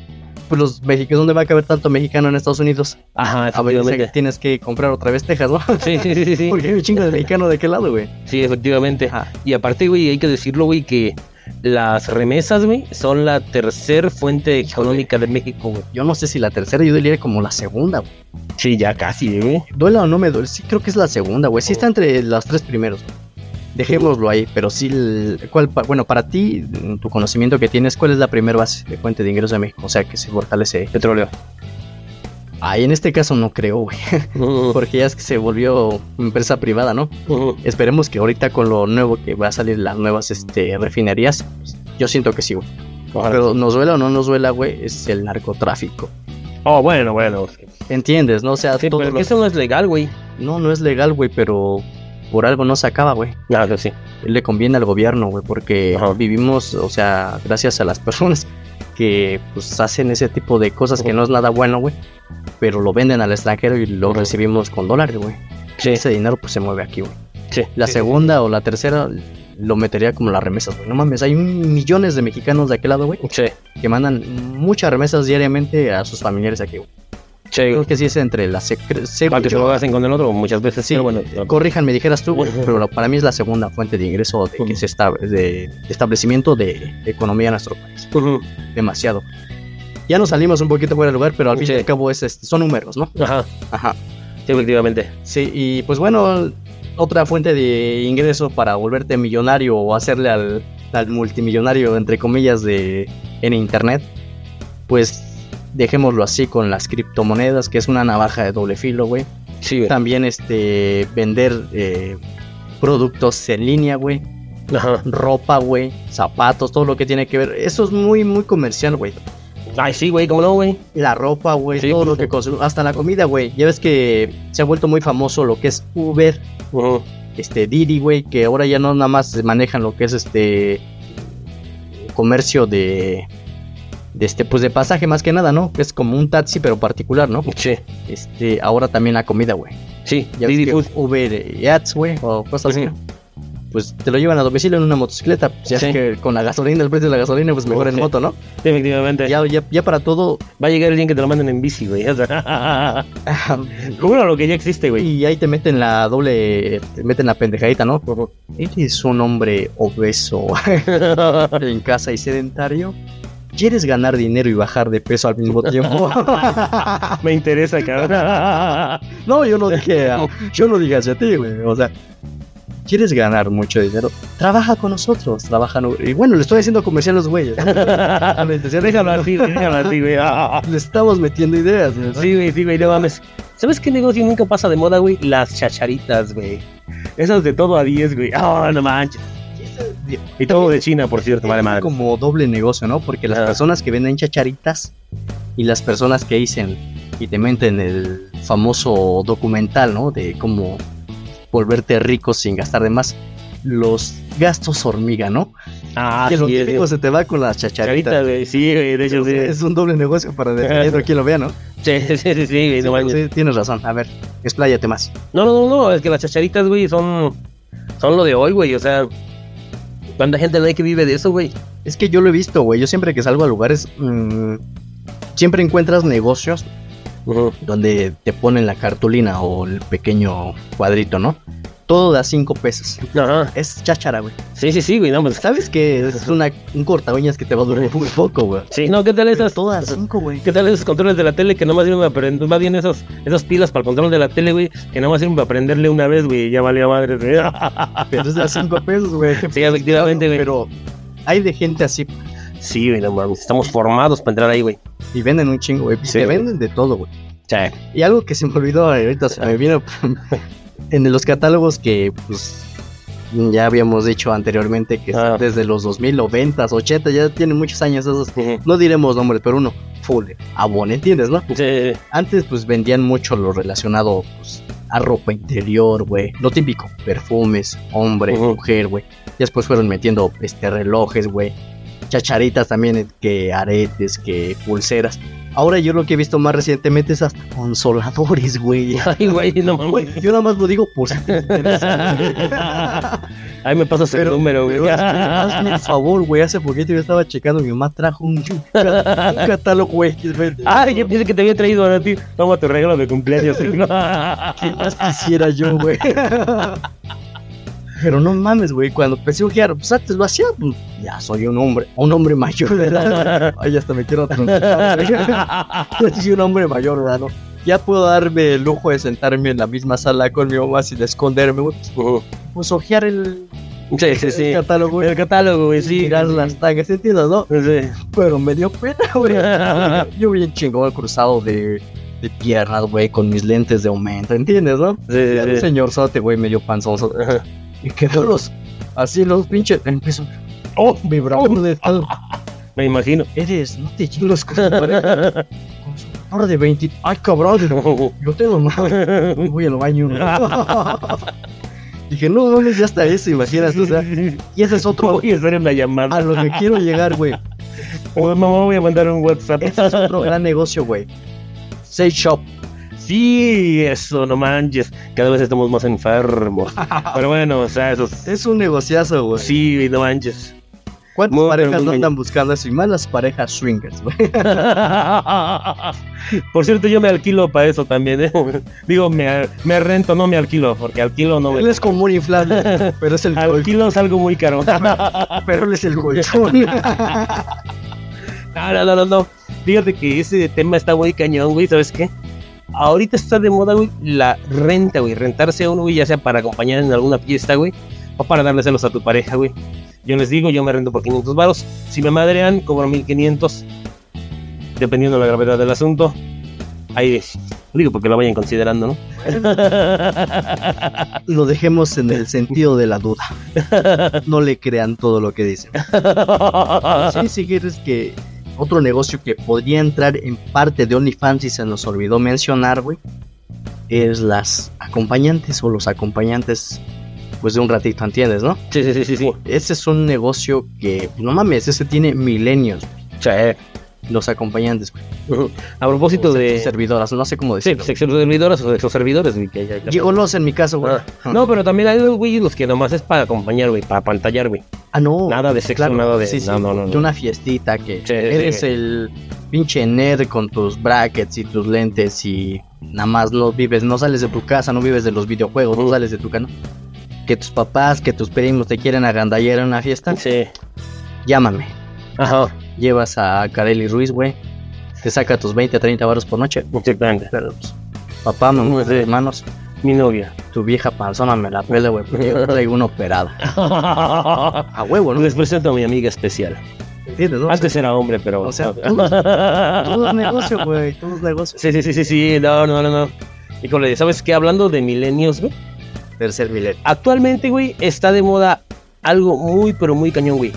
B: pues los mexicanos, ¿dónde va a caber tanto mexicano en Estados Unidos?
A: ajá,
B: A ver,
A: efectivamente.
B: tienes que comprar otra vez Texas, ¿no?
A: Sí, sí, sí, sí, sí. (laughs)
B: Porque hay un chingo de mexicano de qué lado, güey.
A: Sí, efectivamente.
B: Ajá.
A: Y aparte, güey, hay que decirlo, güey, que las remesas, güey, son la tercer fuente económica de México, güey.
B: Yo no sé si la tercera, yo diría como la segunda, güey.
A: Sí, ya casi, güey.
B: Duela o no me duele, sí creo que es la segunda, güey. Sí está entre las tres primeros. Dejémoslo ahí, pero sí, el- ¿cuál, bueno, para ti, tu conocimiento que tienes, ¿cuál es la primera base de fuente de ingresos de México? O sea, que se fortalece.
A: Petróleo.
B: Ahí en este caso no creo, güey. (laughs) Porque ya es que se volvió empresa privada, ¿no? Esperemos que ahorita con lo nuevo que va a salir las nuevas este, refinerías, yo siento que sí, güey. Pero nos duela o no nos duela, güey, es el narcotráfico.
A: Oh, bueno, bueno.
B: ¿Entiendes? No o sea,
A: Sí,
B: todo
A: pero eso no es legal, güey.
B: no, no es legal, güey, pero por algo no se acaba, güey.
A: Claro, sí.
B: Le conviene al gobierno, güey, porque
A: Ajá.
B: vivimos, o sea, gracias a las personas que pues hacen ese tipo de cosas que no es nada bueno, güey. Pero lo venden al extranjero y lo recibimos con dólares, güey.
A: Sí.
B: Ese dinero pues se mueve aquí, güey.
A: Sí.
B: La
A: Sí.
B: segunda o la tercera lo metería como las remesas, güey. No mames, hay millones de mexicanos de aquel lado, güey,
A: Sí.
B: que mandan muchas remesas diariamente a sus familiares aquí, güey.
A: Sí.
B: Creo que sí es entre las...
A: Para que se lo hacen con el otro muchas veces.
B: Sí,
A: pero bueno.
B: corríjanme, dijeras tú, pero para mí es la segunda fuente de ingreso de, que se de establecimiento de economía en nuestro país. Demasiado. Ya nos salimos un poquito fuera del lugar, pero al fin
A: Sí.
B: y al cabo es, este, son números, ¿no?
A: Ajá.
B: Ajá.
A: Sí, efectivamente.
B: Sí, y pues bueno, otra fuente de ingreso para volverte millonario o hacerle al, al multimillonario, entre comillas, de en internet, pues dejémoslo así con las criptomonedas, que es una navaja de doble filo, güey.
A: Sí, güey.
B: También este vender eh, productos en línea, güey.
A: Ajá.
B: Ropa, güey. Zapatos, todo lo que tiene que ver. Eso es muy, muy comercial, güey.
A: Ay, sí, güey, ¿cómo no, güey?
B: La ropa, güey.
A: Sí,
B: todo lo
A: justo.
B: que consumimos. Hasta la comida, güey. Ya ves que se ha vuelto muy famoso lo que es Uber, este Didi, güey. Que ahora ya no nada más se manejan lo que es este comercio de de este pues de pasaje más que nada, ¿no? Que es como un taxi pero particular, ¿no?
A: Sí.
B: Este, ahora también la comida, güey.
A: Sí.
B: Ya
A: Didi Food.
B: Uber Eats, güey, o cosas así.
A: Ujú.
B: Pues te lo llevan a domicilio en una motocicleta. Pues
A: Sí.
B: es que con la gasolina, el precio de la gasolina, pues mejor en moto, ¿no?
A: Sí, efectivamente.
B: Ya, ya, ya para todo.
A: Va a llegar el día en que te lo manden en bici, güey. (laughs) O sea, bueno, lo que ya existe, güey.
B: y ahí te meten la doble, te meten la pendejadita, ¿no? Eres un hombre obeso (laughs) en casa y sedentario. ¿Quieres ganar dinero y bajar de peso al mismo tiempo? (laughs)
A: Me interesa, cabrón. (laughs)
B: no, yo no dije, yo no dije hacia ti, güey. O sea, ¿quieres ganar mucho dinero? Trabaja con nosotros, trabaja. Uber. Y bueno, le estoy haciendo comercial a los güeyes. (laughs)
A: déjalo así, déjalo así, güey.
B: Le estamos metiendo ideas, güey.
A: Sí, güey, sí, güey, no mames. ¿Sabes qué negocio nunca pasa de moda, güey? Las chacharitas, güey. Esas de todo a 10, güey. Ah, no manches. Y todo de China, por cierto, vale madre.
B: como doble negocio, ¿no? Porque las personas que venden chacharitas y las personas que dicen y te meten el famoso documental, ¿no? De cómo volverte rico sin gastar de más. Los gastos hormiga, ¿no?
A: Ah, (laughs)
B: que lo
A: sí,
B: típico
A: sí.
B: se te va con las chacharitas.
A: Güey. Sí, güey, de hecho, sí.
B: Es un doble negocio para quien lo vea, ¿no? (laughs)
A: Sí, sí, sí, sí, güey, no.
B: Sí, tienes razón. A ver, expláyate más.
A: No, no, no, no, es que las chacharitas, güey, son, son lo de hoy, güey. O sea, ¿cuánta gente no hay que vive de eso, güey?
B: Es que yo lo he visto, güey. Yo siempre que salgo a lugares, mm, siempre encuentras negocios donde te ponen la cartulina o el pequeño cuadrito, ¿no? Todo da 5 pesos.
A: Ajá.
B: Es cháchara, güey.
A: Sí, sí, sí, güey, no, pues,
B: ¿Sabes que es una, un corta uñas que te va a durar muy poco, güey?
A: Sí, no, ¿qué tal esas?
B: Todo a 5, güey.
A: ¿Qué tal esos controles de la tele que nomás sirven para prender, más bien esos, esas pilas para el control de la tele, güey, que nomás sirven para prenderle una vez, güey, ya valía madre, güey. (laughs)
B: Pero es de a 5 pesos, güey.
A: Sí, efectivamente, güey.
B: Pero hay de gente así
A: Sí, güey, no mames, estamos formados para entrar ahí, güey.
B: y venden un chingo, güey.
A: Sí,
B: te venden de todo, güey.
A: Sí.
B: Y algo que se me olvidó ahorita, se me vino (laughs) en los catálogos que, pues, ya habíamos dicho anteriormente que
A: Ah.
B: desde los 2000, 90, 80, ya tienen muchos años esos. No diremos nombres, pero uno, Fuller, Avon, ¿entiendes, no?
A: Sí,
B: Antes, pues, vendían mucho lo relacionado, pues, a ropa interior, güey. Lo típico, perfumes, hombre,
A: Ujú.
B: mujer, güey. Después fueron metiendo, este, relojes, güey. Chacharitas también, eh, que aretes, que pulseras. Ahora yo lo que he visto más recientemente es hasta consoladores, güey. (laughs)
A: Ay, güey, no
B: Güey,
A: mames.
B: yo nada más lo digo por si te interesa. (laughs)
A: Ahí me pasas el
B: Pero-
A: número, güey.
B: pero hazme el favor, güey. Hace poquito yo estaba checando, mi mamá trajo un, un (laughs) catálogo, güey.
A: Ay, yo pensé que te había traído a ti. Toma tu regalo de cumpleaños.
B: ¿Qué más quisiera yo, güey? Pero no mames, güey. Cuando empecé a ojear, pues antes lo hacía, pues ya soy un hombre, un hombre mayor de edad. (laughs) Ay, hasta me quiero atronchar. Yo (laughs) soy un hombre mayor, ¿verdad? ¿no? Ya puedo darme el lujo de sentarme en la misma sala con mi mamá sin esconderme, güey.
A: Ujú.
B: Pues ojear el,
A: Sí, sí, sí.
B: el catálogo, güey.
A: El catálogo, güey, sí.
B: Tirar las tangas, ¿entiendes, no?
A: Sí.
B: Pero me dio pena, güey. (laughs) Yo bien chingón cruzado de, de piernas, güey, con mis lentes de aumento, ¿entiendes, no?
A: Sí,
B: Ya el
A: sí.
B: señor sote, güey, medio panzonzo. Y quedó los, así los pinches, empezó, oh, vibrando de tal. (laughs)
A: Me imagino.
B: Eres, no te chingas con Consolador de 20, ay cabrón, (laughs) yo tengo más, voy al baño. (laughs) Dije, no mames, ya está eso, imaginas, o sea, y ese es otro,
A: Voy a hacer una llamada.
B: a lo que quiero llegar, güey.
A: Mamá, voy a mandar un WhatsApp.
B: Ese es otro gran negocio, güey. Say Shop.
A: Sí, eso, no manches. Cada vez estamos más enfermos. (laughs) Pero bueno, o sea, eso.
B: Es un negociazo, güey.
A: Sí, no manches.
B: ¿Cuántas
A: Muy,
B: parejas
A: muy
B: no están buscando eso? Y más las parejas swingers, güey. (laughs)
A: Por cierto, yo me alquilo para eso también. ¿eh? (laughs) Digo, me, me rento, no me alquilo, porque alquilo no
B: Él es como un inflable, pero es el.
A: Alquilo es algo muy caro.
B: Pero él es el colchón.
A: No, no, no, no, no. Fíjate que ese tema está muy cañón, güey. ¿Sabes qué? Ahorita está de moda, güey, la renta, güey. Rentarse a uno, güey, ya sea para acompañar en alguna fiesta, güey, o para darle celos a tu pareja, güey. Yo les digo, yo me rento por 500 varos. Si me madrean, cobro 1500. Dependiendo de la gravedad del asunto. Ahí es. Digo, porque lo vayan considerando, ¿no?
B: Lo dejemos en el sentido de la duda. No le crean todo lo que dicen. (laughs) Sí, si quieres que otro negocio que podría entrar en parte de OnlyFans y se nos olvidó mencionar, güey, es las acompañantes o los acompañantes, pues de un ratito, ¿entiendes, no?
A: Sí, sí, sí, sí, sí.
B: Ese es un negocio que, no mames, ese tiene milenios,
A: Che.
B: los acompañantes, güey.
A: A propósito de...
B: servidoras, no sé cómo
A: Sí,
B: decirlo.
A: sexo servidores o sexo servidores, güey, que ya- ya-
B: Gigolos en mi caso, güey.
A: Ah, No, pero también hay güey los que nomás es para acompañar, güey, para pantallar, güey.
B: Ah, no.
A: Nada de sexo, nada de- no, no, no, no.
B: De una fiestita que
A: Sí, sí,
B: eres
A: sí.
B: el pinche nerd con tus brackets y tus lentes y nada más no vives, no sales de tu casa, no vives de los videojuegos, no
A: Ujú.
B: sales de tu casa. Que tus papás, que tus primos te quieren agandallar en una fiesta,
A: Sí.
B: llámame.
A: Ajá.
B: Llevas a Kareli Ruiz, güey. Te saca tus 20, 30 baros por noche.
A: Exactamente.
B: Pero, pues, papá, mamá,
A: Sí.
B: hermanos,
A: Mi novia.
B: tu vieja panzona me la pele, güey, porque yo traigo una operada. (laughs) A huevo, ¿no?
A: Les presento a mi amiga especial.
B: ¿Entiendes, no?
A: Antes era hombre, pero.
B: O sea, todo, todo es negocio, güey, todo es negocio.
A: Sí, sí, sí, sí, sí. No, no, no, no. Híjole, ¿sabes qué? Hablando de milenios, güey.
B: Tercer milenio.
A: Actualmente, güey, está de moda algo muy, pero muy cañón, güey.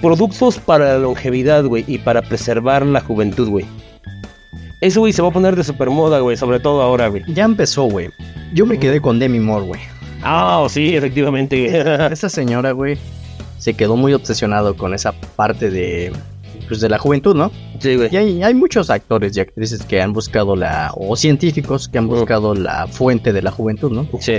A: Productos para la longevidad, güey, y para preservar la juventud, güey. Eso, güey, se va a poner de super moda, güey, sobre todo ahora, güey.
B: Ya empezó, güey. Yo me quedé con Demi Moore, güey.
A: Ah, sí, efectivamente. güey. (laughs)
B: Esa señora, güey, se quedó muy obsesionado con esa parte de, pues, de la juventud, ¿no?
A: sí, güey.
B: Y hay, hay muchos actores y actrices que han buscado la, o científicos que han buscado la fuente de la juventud, ¿no?
A: Sí.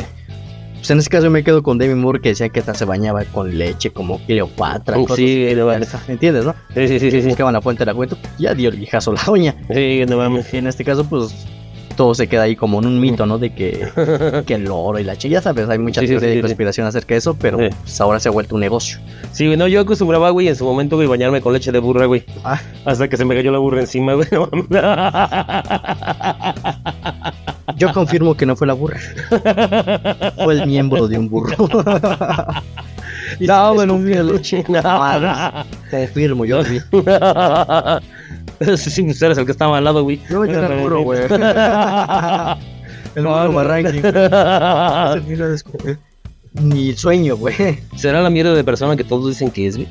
B: Pues en este caso yo me quedo con Demi Moore que decía que hasta se bañaba con leche como Cleopatra.
A: Sí, no
B: así.
A: mames.
B: ¿Entiendes, no?
A: Sí, sí, sí, sí.
B: Buscaban la fuente de la juventud. Ya dio el viejazo la uña.
A: sí no mames.
B: Y en este caso, pues, todo se queda ahí como en un mito, ¿no? De que, (laughs) que el oro y la chica, ya sabes, hay mucha
A: Sí,
B: teoría
A: sí,
B: de conspiración acerca de eso, pero pues, ahora se ha vuelto un negocio.
A: Sí, güey, no, yo acostumbraba, güey, en su momento, güey, bañarme con leche de burra, güey.
B: Ah.
A: Hasta que se me cayó la burra encima, güey. (laughs)
B: Yo confirmo que no fue la burra. fue el miembro de un burro.
A: No, güey, no vi la leche. No,
B: Confirmo, yo.
A: Sí, (laughs) sí, usted eres el que estaba al lado, güey.
B: No, yo era (laughs) el burro, güey. El burro
A: no.
B: barranqui. Ni sueño, güey.
A: Será la mierda de persona que todos dicen que es, güey.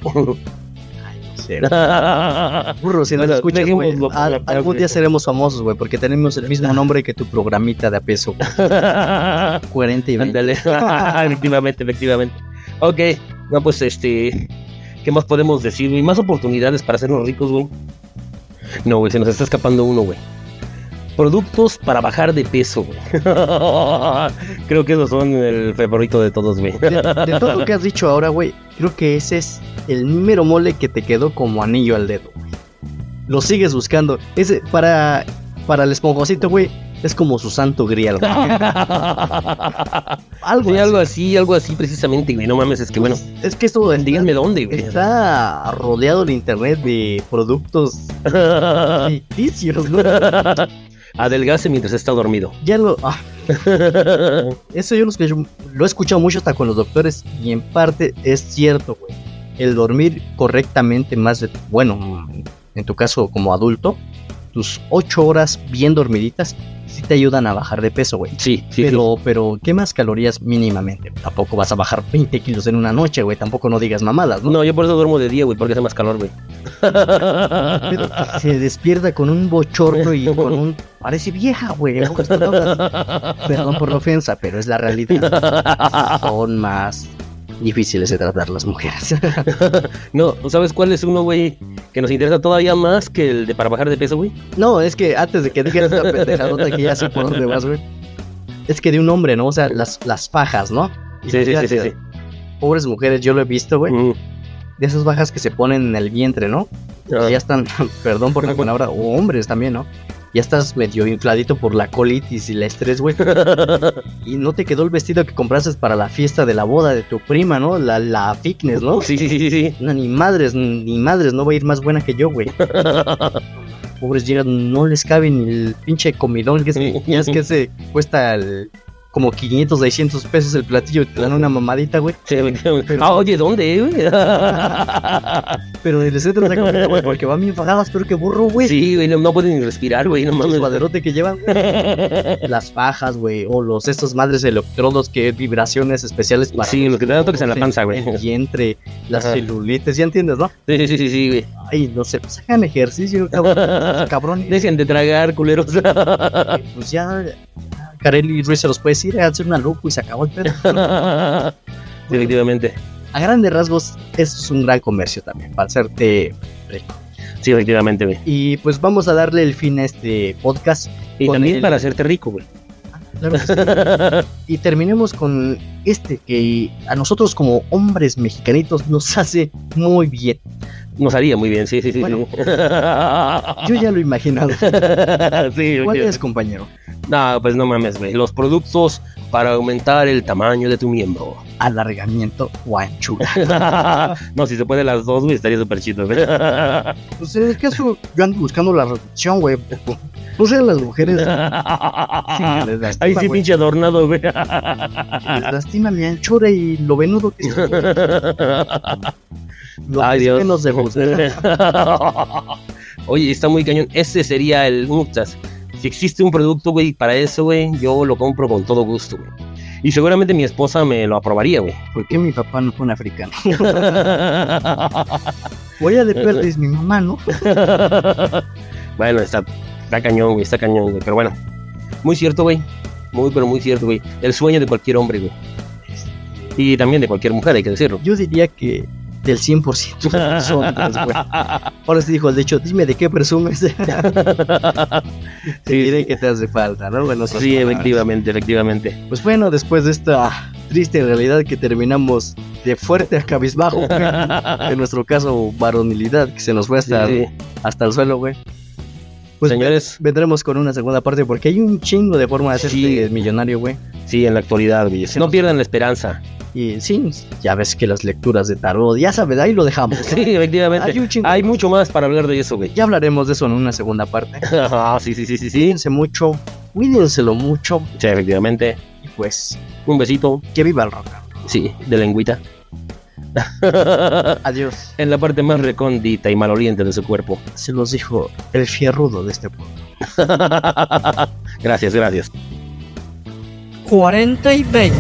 A: (laughs)
B: Burro, si no
A: Bueno,
B: lo escuchas, güey, al- algún día seremos famosos, güey, porque tenemos el mismo nombre que tu programita de a peso. güey. (laughs) 40 y 20.
A: Ándale. (laughs) efectivamente, efectivamente. Ok, no, pues este. ¿Qué más podemos decir, güey? Más oportunidades para hacernos ricos, güey. No, güey, se nos está escapando uno, güey. Productos para bajar de peso, güey. (laughs) Creo que esos son el favorito de todos, güey.
B: De, de todo lo que has dicho ahora, güey, creo que ese es el mero mole que te quedó como anillo al dedo, güey. Lo sigues buscando. Ese, para, para el esponjosito, güey, es como su santo grial, güey. (laughs) Algo,
A: Sí,
B: así.
A: algo así, algo así precisamente, güey. No mames, es que bueno,
B: Es que esto
A: díganme dónde, güey.
B: está rodeado el internet de productos (laughs) ficticios, güey.
A: Adelgace mientras está dormido.
B: Ya lo. ah, (laughs) eso yo lo, escucho- lo he escuchado mucho hasta con los doctores y en parte es cierto, güey. El dormir correctamente más de, bueno, en tu caso como adulto, tus ocho horas bien dormiditas sí te ayudan a bajar de peso, güey.
A: Sí, sí,
B: Pero, pero, ¿qué más calorías mínimamente? Tampoco vas a bajar 20 kilos en una noche, güey. Tampoco no digas mamadas,
A: sí.
B: ¿no?
A: No, yo por eso duermo de día, güey, porque hace más calor, güey.
B: Pero se despierta con un bochorno y con un... Parece vieja, güey. (laughs) Perdón por la ofensa, pero es la realidad. Son más difíciles de tratar las mujeres. (laughs)
A: no, ¿sabes cuál es uno, güey, que nos interesa todavía más que el de para bajar de peso, güey?
B: no, es que antes de que digas esta pendejadota que ya sé por dónde vas, güey. Es que de un hombre, ¿no? O sea, las, las fajas, ¿no?
A: Sí, sí, sí, sí, sí.
B: Pobres mujeres, yo lo he visto, güey.
A: Mm.
B: De esas bajas que se ponen en el vientre, ¿no?
A: Ah.
B: Ya están, (laughs) perdón por la palabra, o hombres también, ¿no? Ya estás medio infladito por la colitis y el estrés, güey. (laughs) Y no te quedó el vestido que compraste para la fiesta de la boda de tu prima, ¿no? La, la fitness, ¿no?
A: Sí, sí, sí, sí.
B: No, ni madres, ni madres, no va a ir más buena que yo, güey. (laughs) Pobres llegan, no les cabe ni el pinche comidón, que es, ya es que se cuesta el- como 500, 600 pesos el platillo y te dan una mamadita, güey.
A: Sí, efectivamente. Ah, oye, ¿dónde, güey? (laughs)
B: Pero ni les entra la comida, (laughs) güey, porque van bien pagadas, pero que burro, güey.
A: Sí, güey, no, no pueden ni respirar, güey, no
B: El
A: mames.
B: suaderote que llevan, güey. (laughs) las fajas, güey, o los estos madres electrodos que vibraciones especiales para
A: Sí, los que te dan toques en la panza, güey.
B: el vientre, las
A: Ajá.
B: celulites, ¿ya entiendes, no?
A: Sí, sí, sí, sí, güey.
B: Ay, no sé, pues hagan ejercicio, cabrón, cabrón.
A: Dejen de tragar, culeros.
B: Pues ya, Carelli Ruiz se los puede decir, hacer una lupa y se acabó el pedo. (laughs)
A: Efectivamente.
B: A grandes rasgos, esto es un gran comercio también, para hacerte rico.
A: Sí, efectivamente, güey.
B: Y pues vamos a darle el fin a este podcast.
A: Y también
B: el-
A: para hacerte rico, güey.
B: Claro que sí. (laughs) Y terminemos con este que a nosotros como hombres mexicanitos nos hace muy bien.
A: Nos haría muy bien, sí, sí, sí.
B: Bueno.
A: sí. (laughs)
B: Yo ya lo he imaginado. (laughs)
A: sí,
B: ¿Cuál es, compañero?
A: No, pues no mames, güey. Los productos para aumentar el tamaño de tu miembro.
B: Alargamiento o anchura. (laughs)
A: no, si se puede las dos, güey, estaría súper chido, güey.
B: Pues en el caso, yo ando buscando la reducción, güey. No sé, las mujeres les
A: Ay,
B: lastima,
A: sí,
B: güey.
A: pinche adornado, güey.
B: Les lastima mi anchura y lo venudo que es. Lo
A: Ay,
B: que
A: Dios.
B: gusta. (laughs)
A: Oye, está muy cañón. Ese sería el Muxas. Si existe un producto, güey, para eso, güey, yo lo compro con todo gusto, güey. Y seguramente mi esposa me lo aprobaría, güey.
B: ¿Por qué mi papá no fue un africano? (laughs) Voy a de perdes mi mamá, ¿no? (laughs)
A: bueno, está, está cañón, güey, está cañón, güey. Pero bueno, muy cierto, güey. Muy, pero muy cierto, güey. El sueño de cualquier hombre, güey. Y también de cualquier mujer, hay que decirlo.
B: Yo diría que del 100% de hombres, güey. Ahora sí dijo el dicho, dime de qué presumes. (laughs) (laughs) Te diré que te hace falta, ¿no? Bueno,
A: Sí,
B: palabras.
A: efectivamente, efectivamente.
B: Pues bueno, después de esta triste realidad que terminamos de fuerte a cabizbajo, güey, (laughs) en nuestro caso varonilidad, que se nos fue hasta,
A: Sí,
B: hasta el suelo, güey. Pues
A: Señores,
B: vendremos con una segunda parte porque hay un chingo de forma de hacerte
A: Sí.
B: millonario, güey.
A: sí, en la actualidad, güey. No pierdan la esperanza.
B: Y sí, ya ves que las lecturas de tarot, ya sabes, ahí lo dejamos. (laughs)
A: Sí, efectivamente.
B: Hay un chingo.
A: Hay mucho más para hablar de eso, güey.
B: Ya hablaremos de eso en una segunda parte. (laughs)
A: Ah, sí, sí, sí, sí, sí.
B: Cuídense mucho, cuídenselo mucho
A: Sí, efectivamente.
B: y pues
A: Un besito.
B: que viva el rock.
A: Sí, de lengüita. (laughs)
B: Adiós.
A: en la parte más recóndita y maloliente de su cuerpo.
B: Se los dijo el fierrudo de este pueblo.
A: gracias, gracias.
C: 40 y 20.